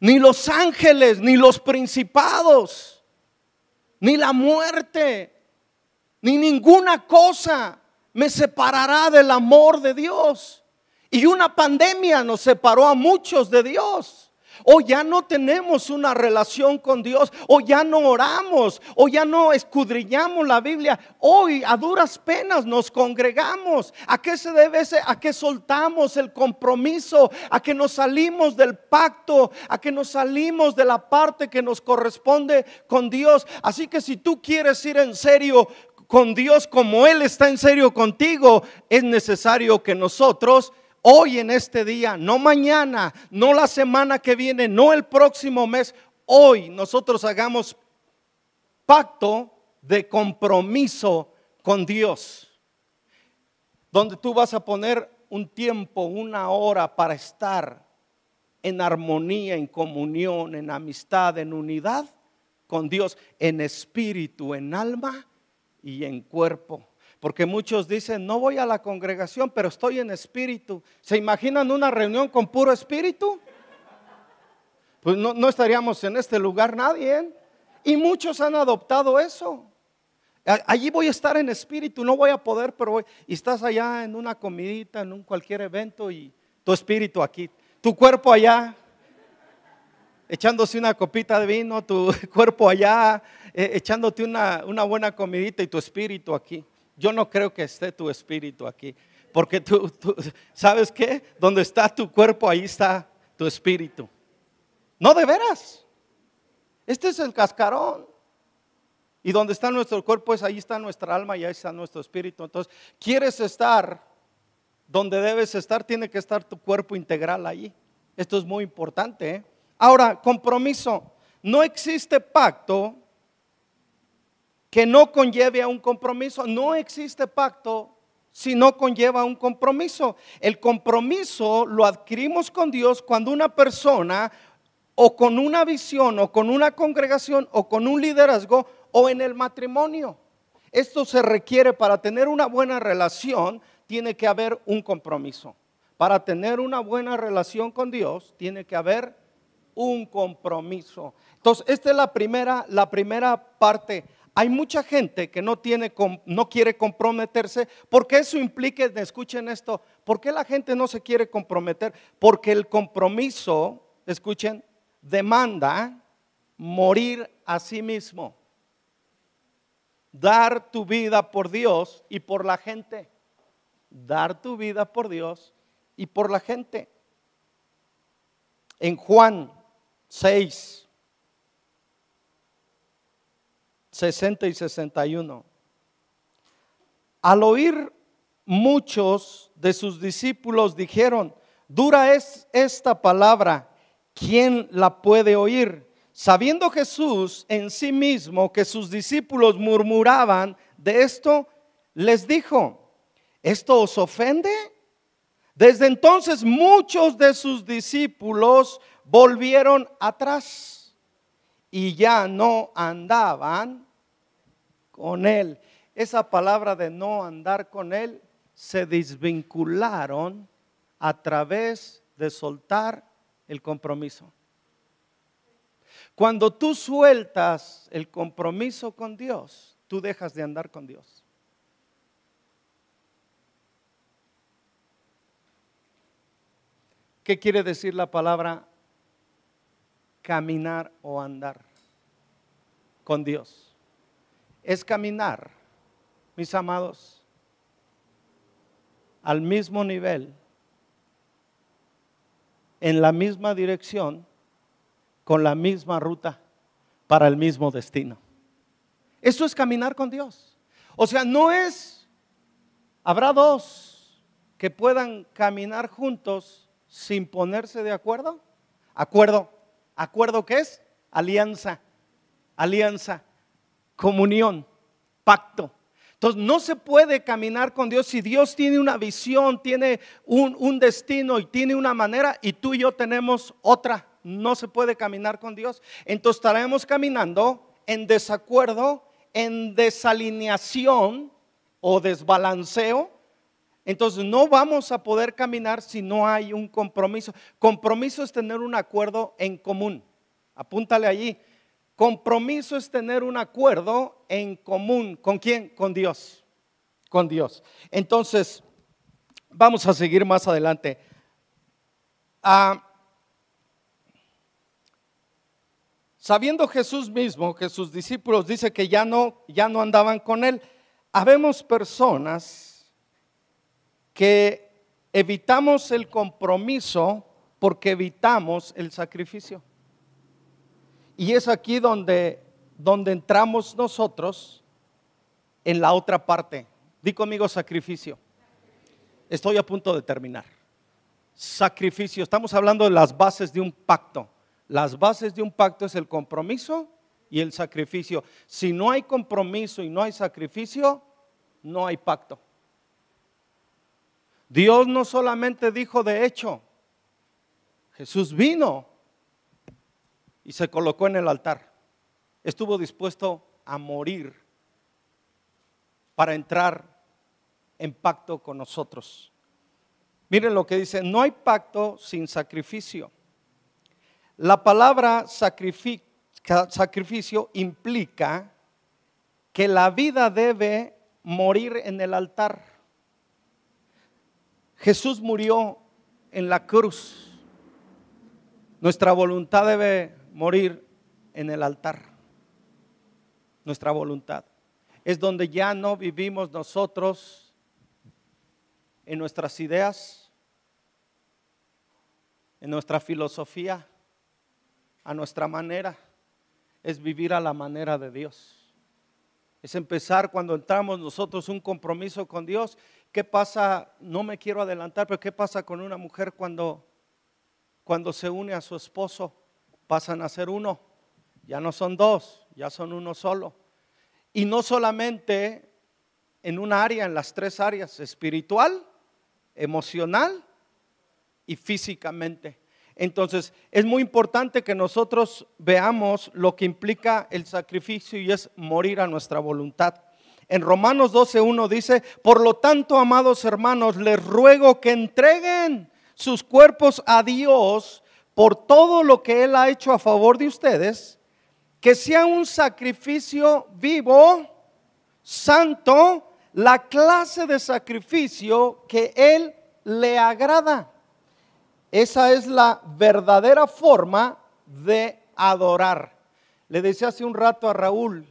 ni los ángeles, ni los principados, ni la muerte, ni ninguna cosa me separará del amor de Dios. Y una pandemia nos separó a muchos de Dios. O ya no tenemos una relación con Dios, o ya no oramos, o ya no escudriñamos la Biblia. Hoy a duras penas nos congregamos. ¿A qué se debe ese? A que soltamos el compromiso, a que nos salimos del pacto, a que nos salimos de la parte que nos corresponde con Dios. Así que si tú quieres ir en serio con Dios como Él está en serio contigo, es necesario que nosotros hoy en este día, no mañana, no la semana que viene, no el próximo mes, hoy nosotros hagamos pacto de compromiso con Dios, donde tú vas a poner un tiempo, una hora para estar en armonía, en comunión, en amistad, en unidad con Dios, en espíritu, en alma y en cuerpo. Porque muchos dicen, no voy a la congregación, pero estoy en espíritu. ¿Se imaginan una reunión con puro espíritu? Pues no, estaríamos en este lugar nadie. ¿eh? Y muchos han adoptado eso. Allí voy a estar en espíritu, no voy a poder, pero voy. Y estás allá en una comidita, en un cualquier evento y tu espíritu aquí, tu cuerpo allá, echándose una copita de vino, tu cuerpo allá, eh, echándote una, una buena comidita y tu espíritu aquí yo no creo que esté tu espíritu aquí. Porque tú, ¿sabes qué? Donde está tu cuerpo, ahí está tu espíritu. No de veras. Este es el cascarón. Y donde está nuestro cuerpo es ahí está nuestra alma y ahí está nuestro espíritu. Entonces, quieres estar donde debes estar, tiene que estar tu cuerpo integral ahí. Esto es muy importante. ¿eh? Ahora, compromiso. No existe pacto que no conlleve a un compromiso. No existe pacto si no conlleva un compromiso. El compromiso lo adquirimos con Dios cuando una persona o con una visión o con una congregación o con un liderazgo o en el matrimonio. Esto se requiere para tener una buena relación, tiene que haber un compromiso. Para tener una buena relación con Dios, tiene que haber un compromiso. Entonces, esta es la primera, la primera parte. Hay mucha gente que no, tiene, no quiere comprometerse porque eso implica, escuchen esto, ¿por qué la gente no se quiere comprometer? Porque el compromiso, escuchen, demanda morir a sí mismo. Dar tu vida por Dios y por la gente. Dar tu vida por Dios y por la gente. En Juan 6, 60 y 61. Al oír muchos de sus discípulos dijeron, dura es esta palabra, ¿quién la puede oír? Sabiendo Jesús en sí mismo que sus discípulos murmuraban de esto, les dijo, ¿esto os ofende? Desde entonces muchos de sus discípulos volvieron atrás y ya no andaban con él. Esa palabra de no andar con él se desvincularon a través de soltar el compromiso. Cuando tú sueltas el compromiso con Dios, tú dejas de andar con Dios. ¿Qué quiere decir la palabra caminar o andar con Dios? Es caminar, mis amados, al mismo nivel, en la misma dirección, con la misma ruta, para el mismo destino. Eso es caminar con Dios. O sea, no es, habrá dos que puedan caminar juntos sin ponerse de acuerdo? Acuerdo. ¿Acuerdo qué es? Alianza. Alianza. Comunión. Pacto. Entonces no se puede caminar con Dios si Dios tiene una visión, tiene un, un, destino y tiene una manera y tú y yo tenemos otra. No se puede caminar con Dios. Entonces estaremos caminando en desacuerdo, en desalineación o desbalanceo entonces no vamos a poder caminar si no hay un compromiso. Compromiso es tener un acuerdo en común. Apúntale allí. Compromiso es tener un acuerdo en común. ¿Con quién? Con Dios. Con Dios. Entonces, vamos a seguir más adelante. Ah, sabiendo Jesús mismo que sus discípulos dice que ya no, ya no andaban con él, habemos personas que evitamos el compromiso porque evitamos el sacrificio. Y es aquí donde, donde entramos nosotros en la otra parte. Di conmigo sacrificio. Estoy a punto de terminar. Sacrificio. Estamos hablando de las bases de un pacto. Las bases de un pacto es el compromiso y el sacrificio. Si no hay compromiso y no hay sacrificio, no hay pacto. Dios no solamente dijo de hecho, Jesús vino y se colocó en el altar. Estuvo dispuesto a morir para entrar en pacto con nosotros. Miren lo que dice, no hay pacto sin sacrificio. La palabra sacrificio implica que la vida debe morir en el altar. Jesús murió en la cruz. Nuestra voluntad debe morir en el altar. Nuestra voluntad. Es donde ya no vivimos nosotros en nuestras ideas, en nuestra filosofía, a nuestra manera. Es vivir a la manera de Dios. Es empezar cuando entramos nosotros un compromiso con Dios ¿Qué pasa? No me quiero adelantar, pero ¿qué pasa con una mujer cuando, cuando se une a su esposo? Pasan a ser uno. Ya no son dos, ya son uno solo. Y no solamente en un área, en las tres áreas, espiritual, emocional y físicamente. Entonces, es muy importante que nosotros veamos lo que implica el sacrificio y es morir a nuestra voluntad. En Romanos 12.1 dice, por lo tanto, amados hermanos, les ruego que entreguen sus cuerpos a Dios por todo lo que Él ha hecho a favor de ustedes, que sea un sacrificio vivo, santo, la clase de sacrificio que Él le agrada. Esa es la verdadera forma de adorar. Le decía hace un rato a Raúl,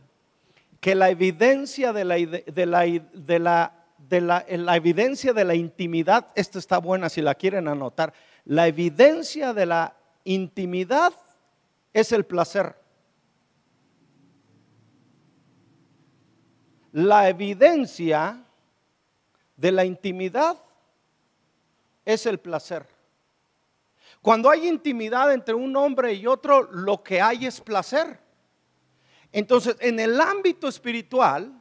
que la evidencia de la, de la, de la, de la, la evidencia de la intimidad, esta está buena si la quieren anotar, la evidencia de la intimidad es el placer. La evidencia de la intimidad es el placer. Cuando hay intimidad entre un hombre y otro, lo que hay es placer. Entonces, en el ámbito espiritual,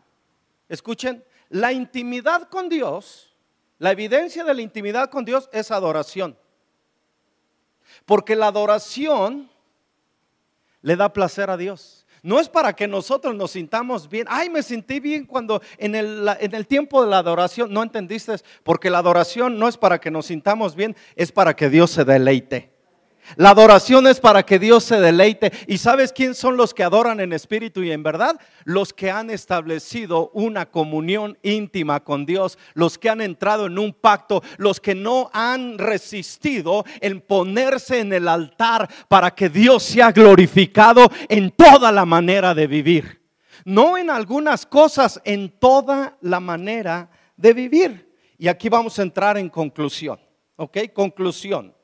escuchen, la intimidad con Dios, la evidencia de la intimidad con Dios es adoración. Porque la adoración le da placer a Dios. No es para que nosotros nos sintamos bien. Ay, me sentí bien cuando en el, tiempo de la adoración, no entendiste, porque la adoración no es para que nos sintamos bien, es para que Dios se deleite. La adoración es para que Dios se deleite. ¿Y sabes quién son los que adoran en espíritu y en verdad? Los que han establecido una comunión íntima con Dios, los que han entrado en un pacto, los que no han resistido en ponerse en el altar para que Dios sea glorificado en toda la manera de vivir. No en algunas cosas, en toda la manera de vivir. Y aquí vamos a entrar en conclusión. ¿Ok? Conclusión.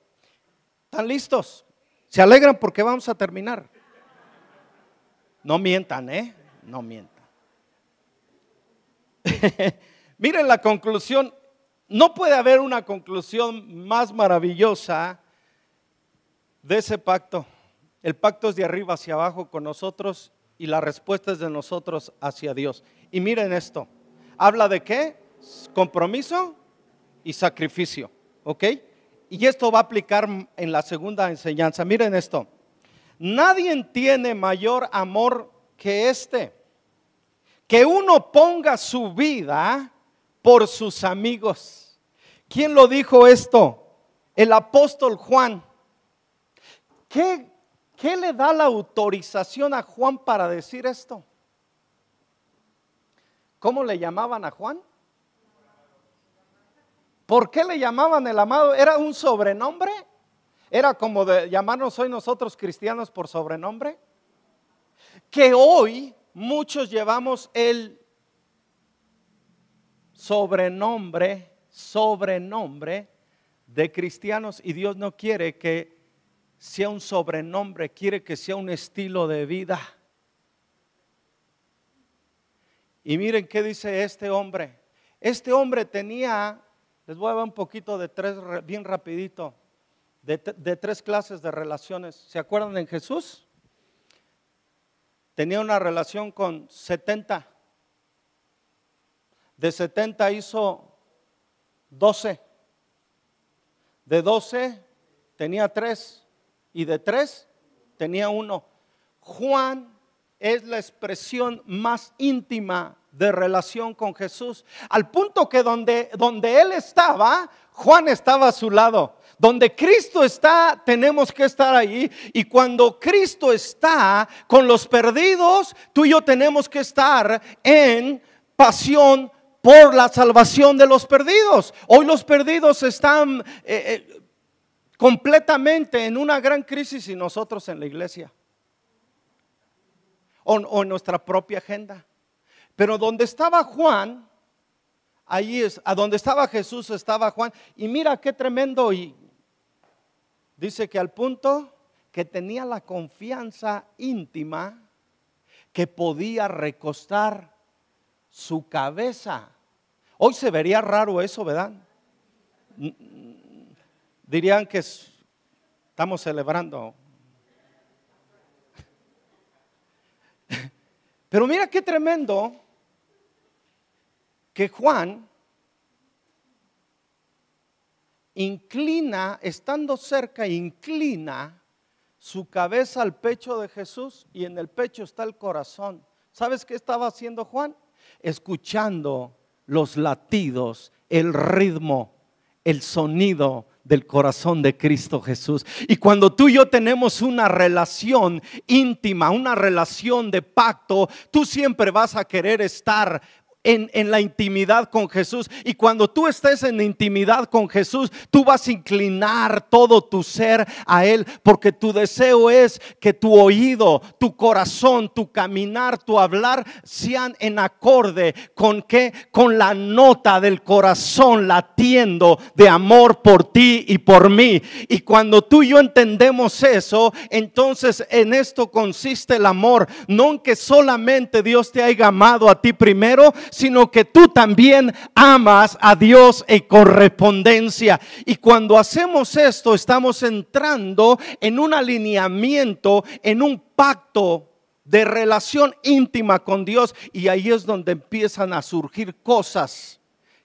¿Están listos? ¿Se alegran porque vamos a terminar? No mientan, ¿eh? No mientan. Miren la conclusión. No puede haber una conclusión más maravillosa de ese pacto. El pacto es de arriba hacia abajo con nosotros y la respuesta es de nosotros hacia Dios. Y miren esto. Habla de qué? Compromiso y sacrificio. ¿Ok? Y esto va a aplicar en la segunda enseñanza. Miren esto. Nadie tiene mayor amor que este. Que uno ponga su vida por sus amigos. ¿Quién lo dijo esto? El apóstol Juan. ¿Qué, ¿Qué, le da la autorización a Juan para decir esto? ¿Cómo le llamaban a Juan? ¿Por qué le llamaban el amado? ¿Era un sobrenombre? ¿Era como de llamarnos hoy nosotros cristianos por sobrenombre? Que hoy muchos llevamos el sobrenombre, sobrenombre de cristianos y Dios no quiere que sea un sobrenombre, quiere que sea un estilo de vida. Y miren qué dice este hombre. Este hombre tenía les voy a dar un poquito de tres, bien rapidito, de, tres clases de relaciones. ¿Se acuerdan en Jesús? Tenía una relación con 70. De 70 hizo 12. De 12 tenía tres. Y de tres tenía uno. Juan es la expresión más íntima de relación con Jesús. Al punto que donde, donde Él estaba, Juan estaba a su lado. Donde Cristo está, tenemos que estar ahí. Y cuando Cristo está con los perdidos, tú y yo tenemos que estar en pasión por la salvación de los perdidos. Hoy los perdidos están eh, eh, completamente en una gran crisis y nosotros en la iglesia. o en nuestra propia agenda. Pero donde estaba Juan, ahí es, a donde estaba Jesús estaba Juan. Y mira qué tremendo. Y dice que al punto que tenía la confianza íntima que podía recostar su cabeza. Hoy se vería raro eso, ¿verdad? Dirían que estamos celebrando. Pero mira qué tremendo que Juan inclina, estando cerca, inclina su cabeza al pecho de Jesús y en el pecho está el corazón. ¿Sabes qué estaba haciendo Juan? Escuchando los latidos, el ritmo, el sonido del corazón de Cristo Jesús. Y cuando tú y yo tenemos una relación íntima, una relación de pacto, tú siempre vas a querer estar en, la intimidad con Jesús. Y cuando tú estés en intimidad con Jesús, tú vas a inclinar todo tu ser a Él, porque tu deseo es que tu oído, tu corazón, tu caminar, tu hablar sean en acorde con qué? Con la nota del corazón latiendo de amor por ti y por mí. Y cuando tú y yo entendemos eso, entonces en esto consiste el amor, no que solamente Dios te haya amado a ti primero, sino que tú también amas a Dios en correspondencia. Y cuando hacemos esto, estamos entrando en un alineamiento, en un pacto de relación íntima con Dios y ahí es donde empiezan a surgir cosas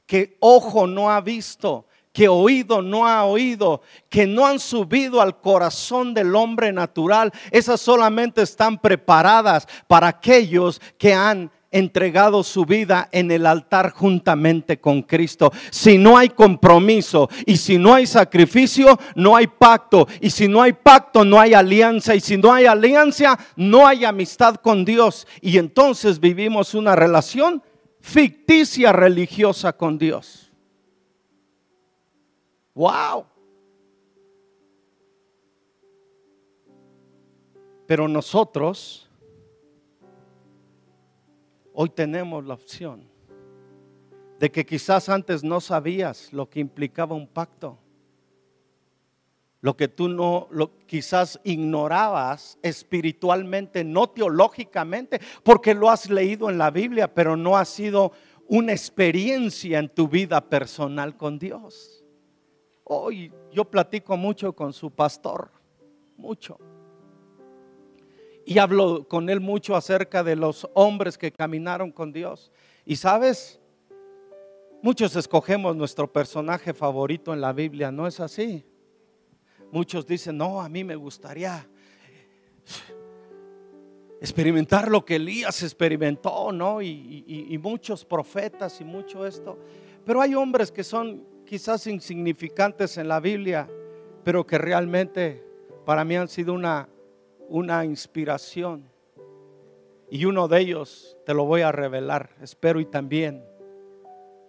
que ojo no ha visto, que oído no ha oído, que no han subido al corazón del hombre natural. Esas solamente están preparadas para aquellos que han entregado su vida en el altar juntamente con Cristo. Si no hay compromiso y si no hay sacrificio, no hay pacto. Y si no hay pacto, no hay alianza. Y si no hay alianza, no hay amistad con Dios. Y entonces vivimos una relación ficticia religiosa con Dios. Wow. Pero nosotros Hoy tenemos la opción de que quizás antes no sabías lo que implicaba un pacto. Lo que tú no, lo, quizás ignorabas espiritualmente, no teológicamente, porque lo has leído en la Biblia, pero no ha sido una experiencia en tu vida personal con Dios. Hoy yo platico mucho con su pastor, mucho y hablo con él mucho acerca de los hombres que caminaron con Dios. Y sabes, muchos escogemos nuestro personaje favorito en la Biblia, ¿no es así? Muchos dicen, no, a mí me gustaría experimentar lo que Elías experimentó, ¿no? Y, muchos profetas y mucho esto. Pero hay hombres que son quizás insignificantes en la Biblia, pero que realmente para mí han sido una una inspiración. Y uno de ellos te lo voy a revelar, espero y también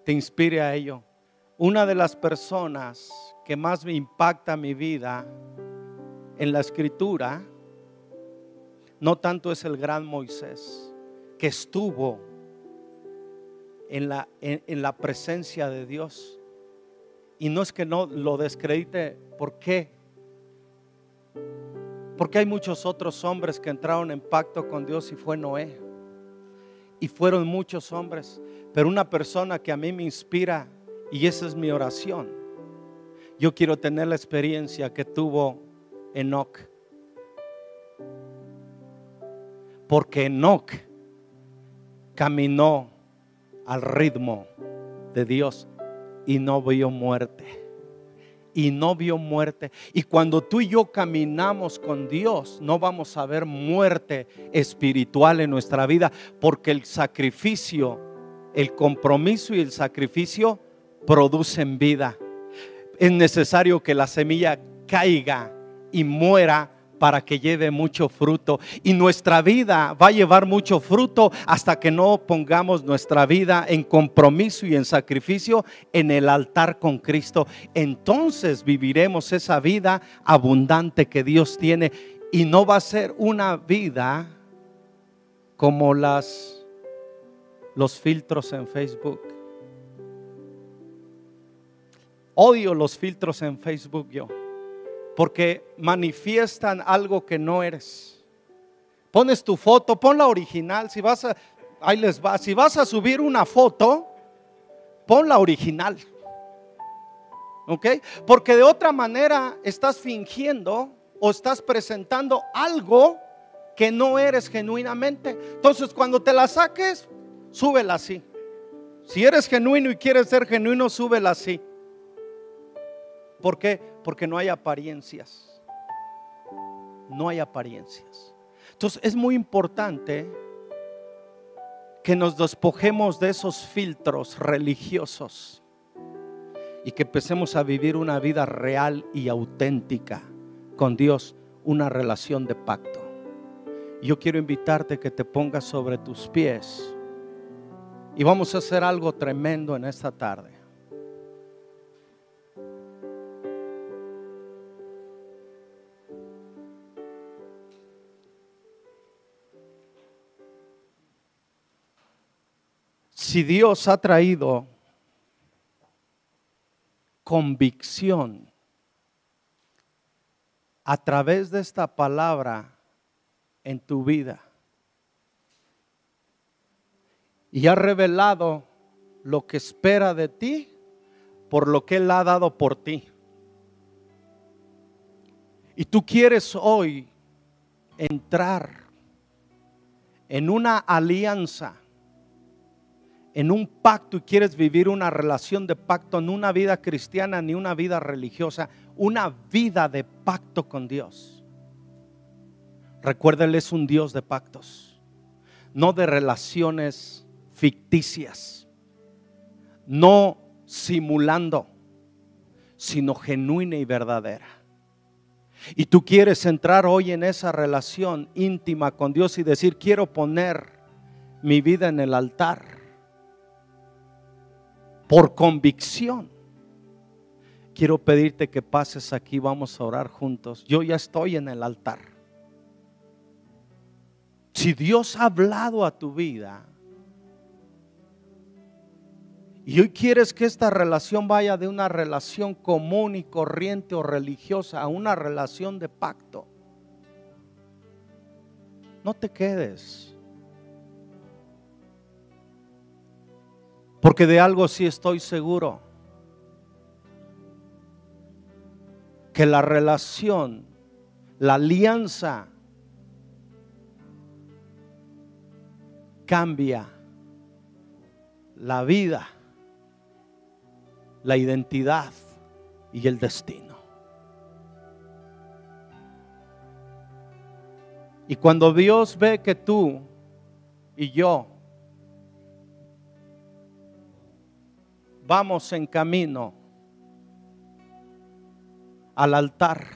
te inspire a ello. Una de las personas que más me impacta mi vida en la escritura, no tanto es el gran Moisés, que estuvo en la, en, la presencia de Dios. Y no es que no lo descredite, ¿por qué? Porque hay muchos otros hombres que entraron en pacto con Dios y fue Noé. Y fueron muchos hombres. Pero una persona que a mí me inspira, y esa es mi oración, yo quiero tener la experiencia que tuvo Enoch. Porque Enoch caminó al ritmo de Dios y no vio muerte y no vio muerte. Y cuando tú y yo caminamos con Dios, no vamos a ver muerte espiritual en nuestra vida, porque el sacrificio, el compromiso y el sacrificio producen vida. Es necesario que la semilla caiga y muera para que lleve mucho fruto. Y nuestra vida va a llevar mucho fruto hasta que no pongamos nuestra vida en compromiso y en sacrificio en el altar con Cristo. Entonces viviremos esa vida abundante que Dios tiene. Y no va a ser una vida como las, los filtros en Facebook. Odio los filtros en Facebook yo porque manifiestan algo que no eres. Pones tu foto, pon la original, si vas a, ahí les va, si vas a subir una foto, pon la original. ¿Ok? Porque de otra manera estás fingiendo o estás presentando algo que no eres genuinamente. Entonces, cuando te la saques, súbela así. Si eres genuino y quieres ser genuino, súbela así. ¿Por qué? Porque no hay apariencias. No hay apariencias. Entonces es muy importante que nos despojemos de esos filtros religiosos y que empecemos a vivir una vida real y auténtica con Dios, una relación de pacto. Yo quiero invitarte que te pongas sobre tus pies Y vamos a hacer algo tremendo en esta tarde. Si Dios ha traído convicción a través de esta palabra en tu vida y ha revelado lo que espera de ti por lo que Él ha dado por ti. Y tú quieres hoy entrar en una alianza, en un pacto y quieres vivir una relación de pacto, no una vida cristiana ni una vida religiosa, una vida de pacto con Dios. Recuerda, Él es un Dios de pactos, no de relaciones ficticias, no simulando, sino genuina y verdadera. Y tú quieres entrar hoy en esa relación íntima con Dios y decir, quiero poner mi vida en el altar por convicción. Quiero pedirte que pases aquí, vamos a orar juntos. Yo ya estoy en el altar. Si Dios ha hablado a tu vida, y hoy quieres que esta relación vaya de una relación común y corriente o religiosa a una relación de pacto. No te quedes. Porque de algo sí estoy seguro. Que la relación, la alianza cambia la vida la identidad y el destino. Y cuando Dios ve que tú y yo vamos en camino al altar,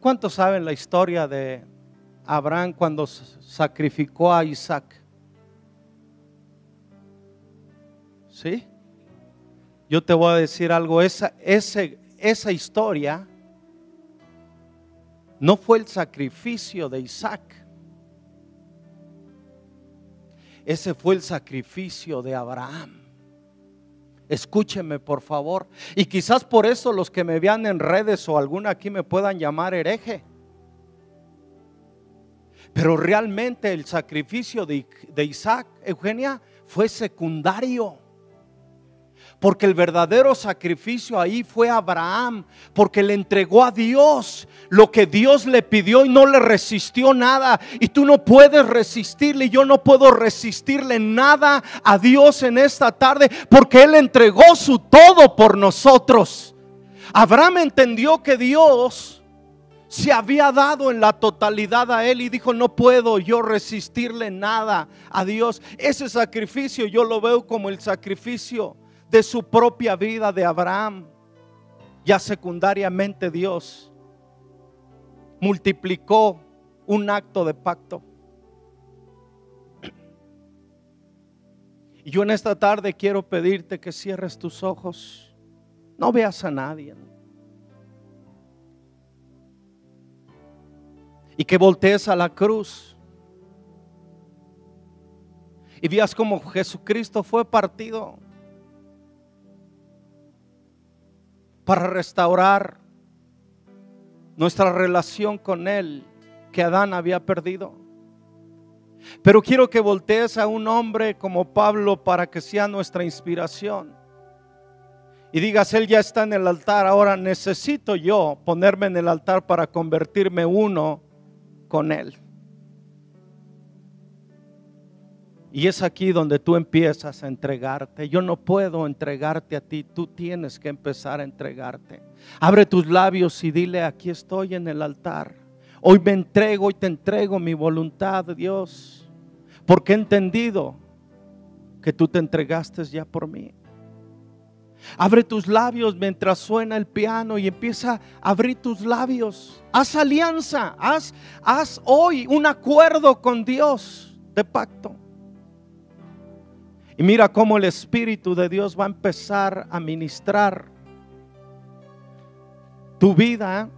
¿cuántos saben la historia de Abraham cuando sacrificó a Isaac? ¿Sí? Yo te voy a decir algo, esa, esa historia no fue el sacrificio de Isaac. Ese fue el sacrificio de Abraham. Escúcheme por favor. Y quizás por eso los que me vean en redes o alguna aquí me puedan llamar hereje. Pero realmente el sacrificio de, Isaac, Eugenia, fue secundario. Porque el verdadero sacrificio ahí fue Abraham, porque le entregó a Dios lo que Dios le pidió y no le resistió nada. Y tú no puedes resistirle, y yo no puedo resistirle nada a Dios en esta tarde, porque Él entregó su todo por nosotros. Abraham entendió que Dios se había dado en la totalidad a él y dijo, no puedo yo resistirle nada a Dios. Ese sacrificio yo lo veo como el sacrificio de su propia vida de Abraham. Ya secundariamente Dios multiplicó un acto de pacto. Y yo en esta tarde quiero pedirte que cierres tus ojos. No veas a nadie. Y que voltees a la cruz. Y veas como Jesucristo fue partido para restaurar nuestra relación con Él que Adán había perdido. Pero quiero que voltees a un hombre como Pablo para que sea nuestra inspiración. Y digas, Él ya está en el altar, ahora necesito yo ponerme en el altar para convertirme uno con Él. Y es aquí donde tú empiezas a entregarte. Yo no puedo entregarte a ti, tú tienes que empezar a entregarte. Abre tus labios y dile, aquí estoy en el altar. Hoy me entrego, hoy te entrego mi voluntad, Dios, porque he entendido que tú te entregaste ya por mí. Abre tus labios mientras suena el piano y empieza a abrir tus labios. Haz alianza, haz, haz hoy un acuerdo con Dios de pacto. Y mira cómo el Espíritu de Dios va a empezar a ministrar tu vida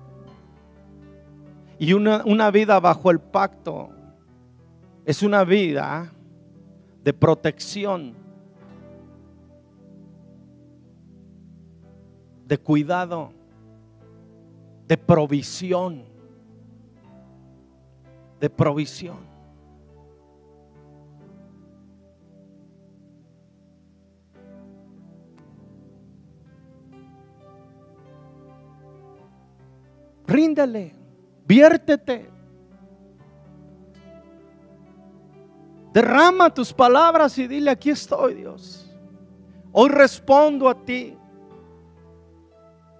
y una, una vida bajo el pacto es una vida de protección, de cuidado, de provisión, de provisión. Ríndele, viértete. Derrama tus palabras y dile, aquí estoy Dios. Hoy respondo a ti.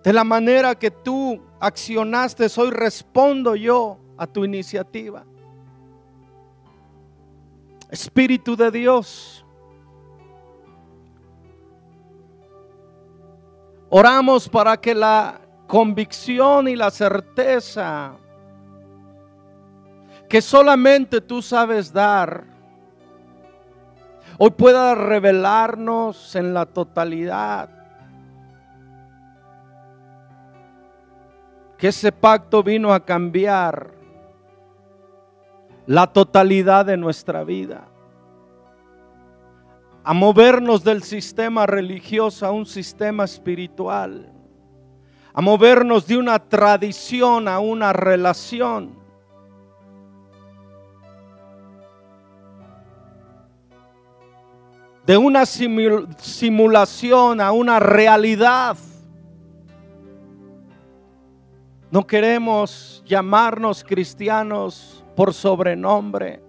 De la manera que tú accionaste, hoy respondo yo a tu iniciativa. Espíritu de Dios. Oramos para que la convicción y la certeza que solamente tú sabes dar, hoy pueda revelarnos en la totalidad. Que ese pacto vino a cambiar la totalidad de nuestra vida. A movernos del sistema religioso a un sistema espiritual a movernos de una tradición a una relación. De una simulación a una realidad. No queremos llamarnos cristianos por sobrenombre.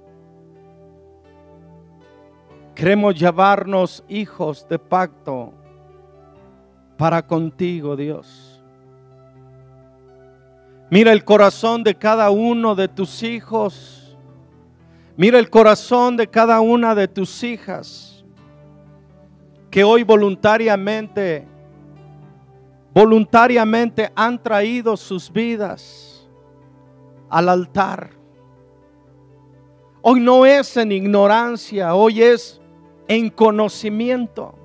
Queremos llamarnos hijos de pacto para contigo, Dios. Mira el corazón de cada uno de tus hijos. Mira el corazón de cada una de tus hijas que hoy voluntariamente, voluntariamente han traído sus vidas al altar. Hoy no es en ignorancia, hoy es en conocimiento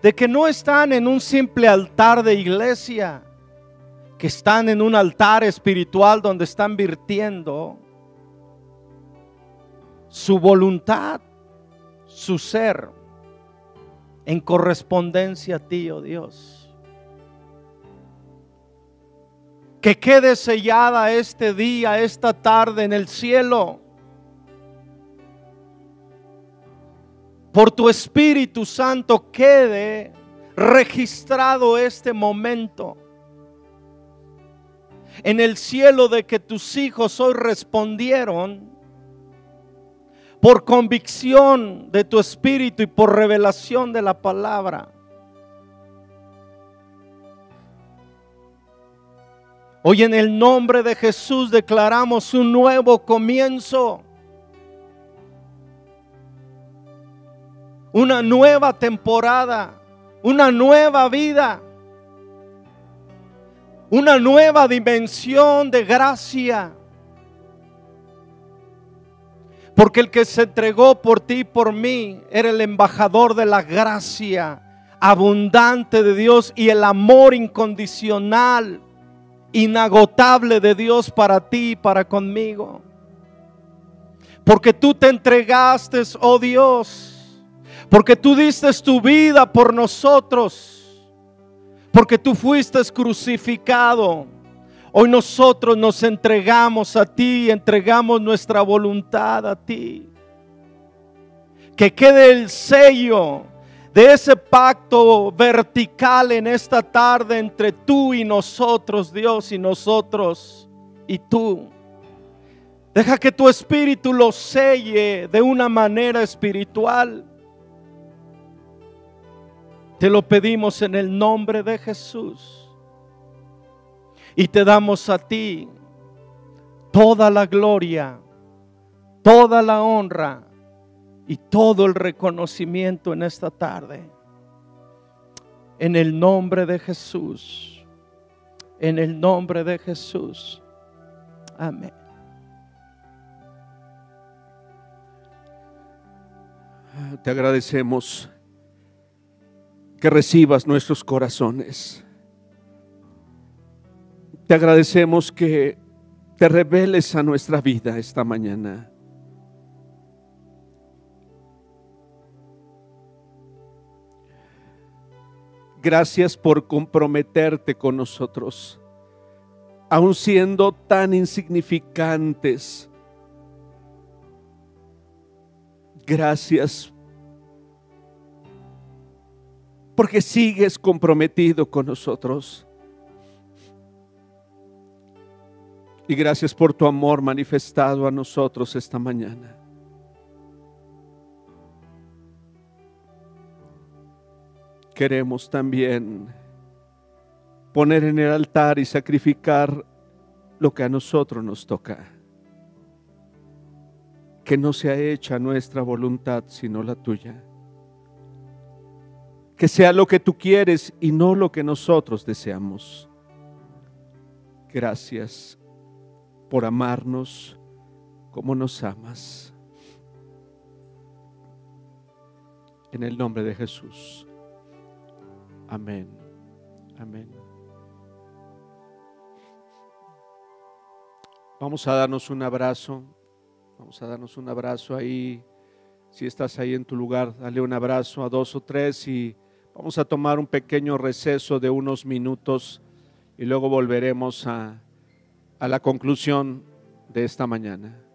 de que no están en un simple altar de iglesia, que están en un altar espiritual donde están virtiendo su voluntad, su ser, en correspondencia a ti, oh Dios. Que quede sellada este día, esta tarde en el cielo. Por tu Espíritu Santo quede registrado este momento en el cielo de que tus hijos hoy respondieron por convicción de tu espíritu y por revelación de la palabra. Hoy en el nombre de Jesús declaramos un nuevo comienzo. Una nueva temporada, una nueva vida una nueva dimensión de gracia. Porque el que se entregó por ti y por mí era el embajador de la gracia abundante de Dios y el amor incondicional, inagotable de Dios para ti y para conmigo. Porque tú te entregaste, oh Dios, porque tú diste tu vida por nosotros porque tú fuiste crucificado. Hoy nosotros nos entregamos a ti, entregamos nuestra voluntad a ti. Que quede el sello de ese pacto vertical en esta tarde entre tú y nosotros, Dios, y nosotros y tú. Deja que tu espíritu lo selle de una manera espiritual. Te lo pedimos en el nombre de Jesús. Y te damos a ti toda la gloria, toda la honra y todo el reconocimiento en esta tarde. En el nombre de Jesús. En el nombre de Jesús. Amén. Te agradecemos que recibas nuestros corazones. Te agradecemos que te reveles a nuestra vida esta mañana. Gracias por comprometerte con nosotros, aun siendo tan insignificantes. Gracias porque sigues comprometido con nosotros. Y gracias por tu amor manifestado a nosotros esta mañana. Queremos también poner en el altar y sacrificar lo que a nosotros nos toca. Que no sea hecha nuestra voluntad, sino la tuya. Que sea lo que tú quieres y no lo que nosotros deseamos. Gracias por amarnos como nos amas. En el nombre de Jesús. Amén. Amén. Vamos a darnos un abrazo. Vamos a darnos un abrazo ahí. Si estás ahí en tu lugar, dale un abrazo a dos o tres y vamos a tomar un pequeño receso de unos minutos y luego volveremos a, a la conclusión de esta mañana.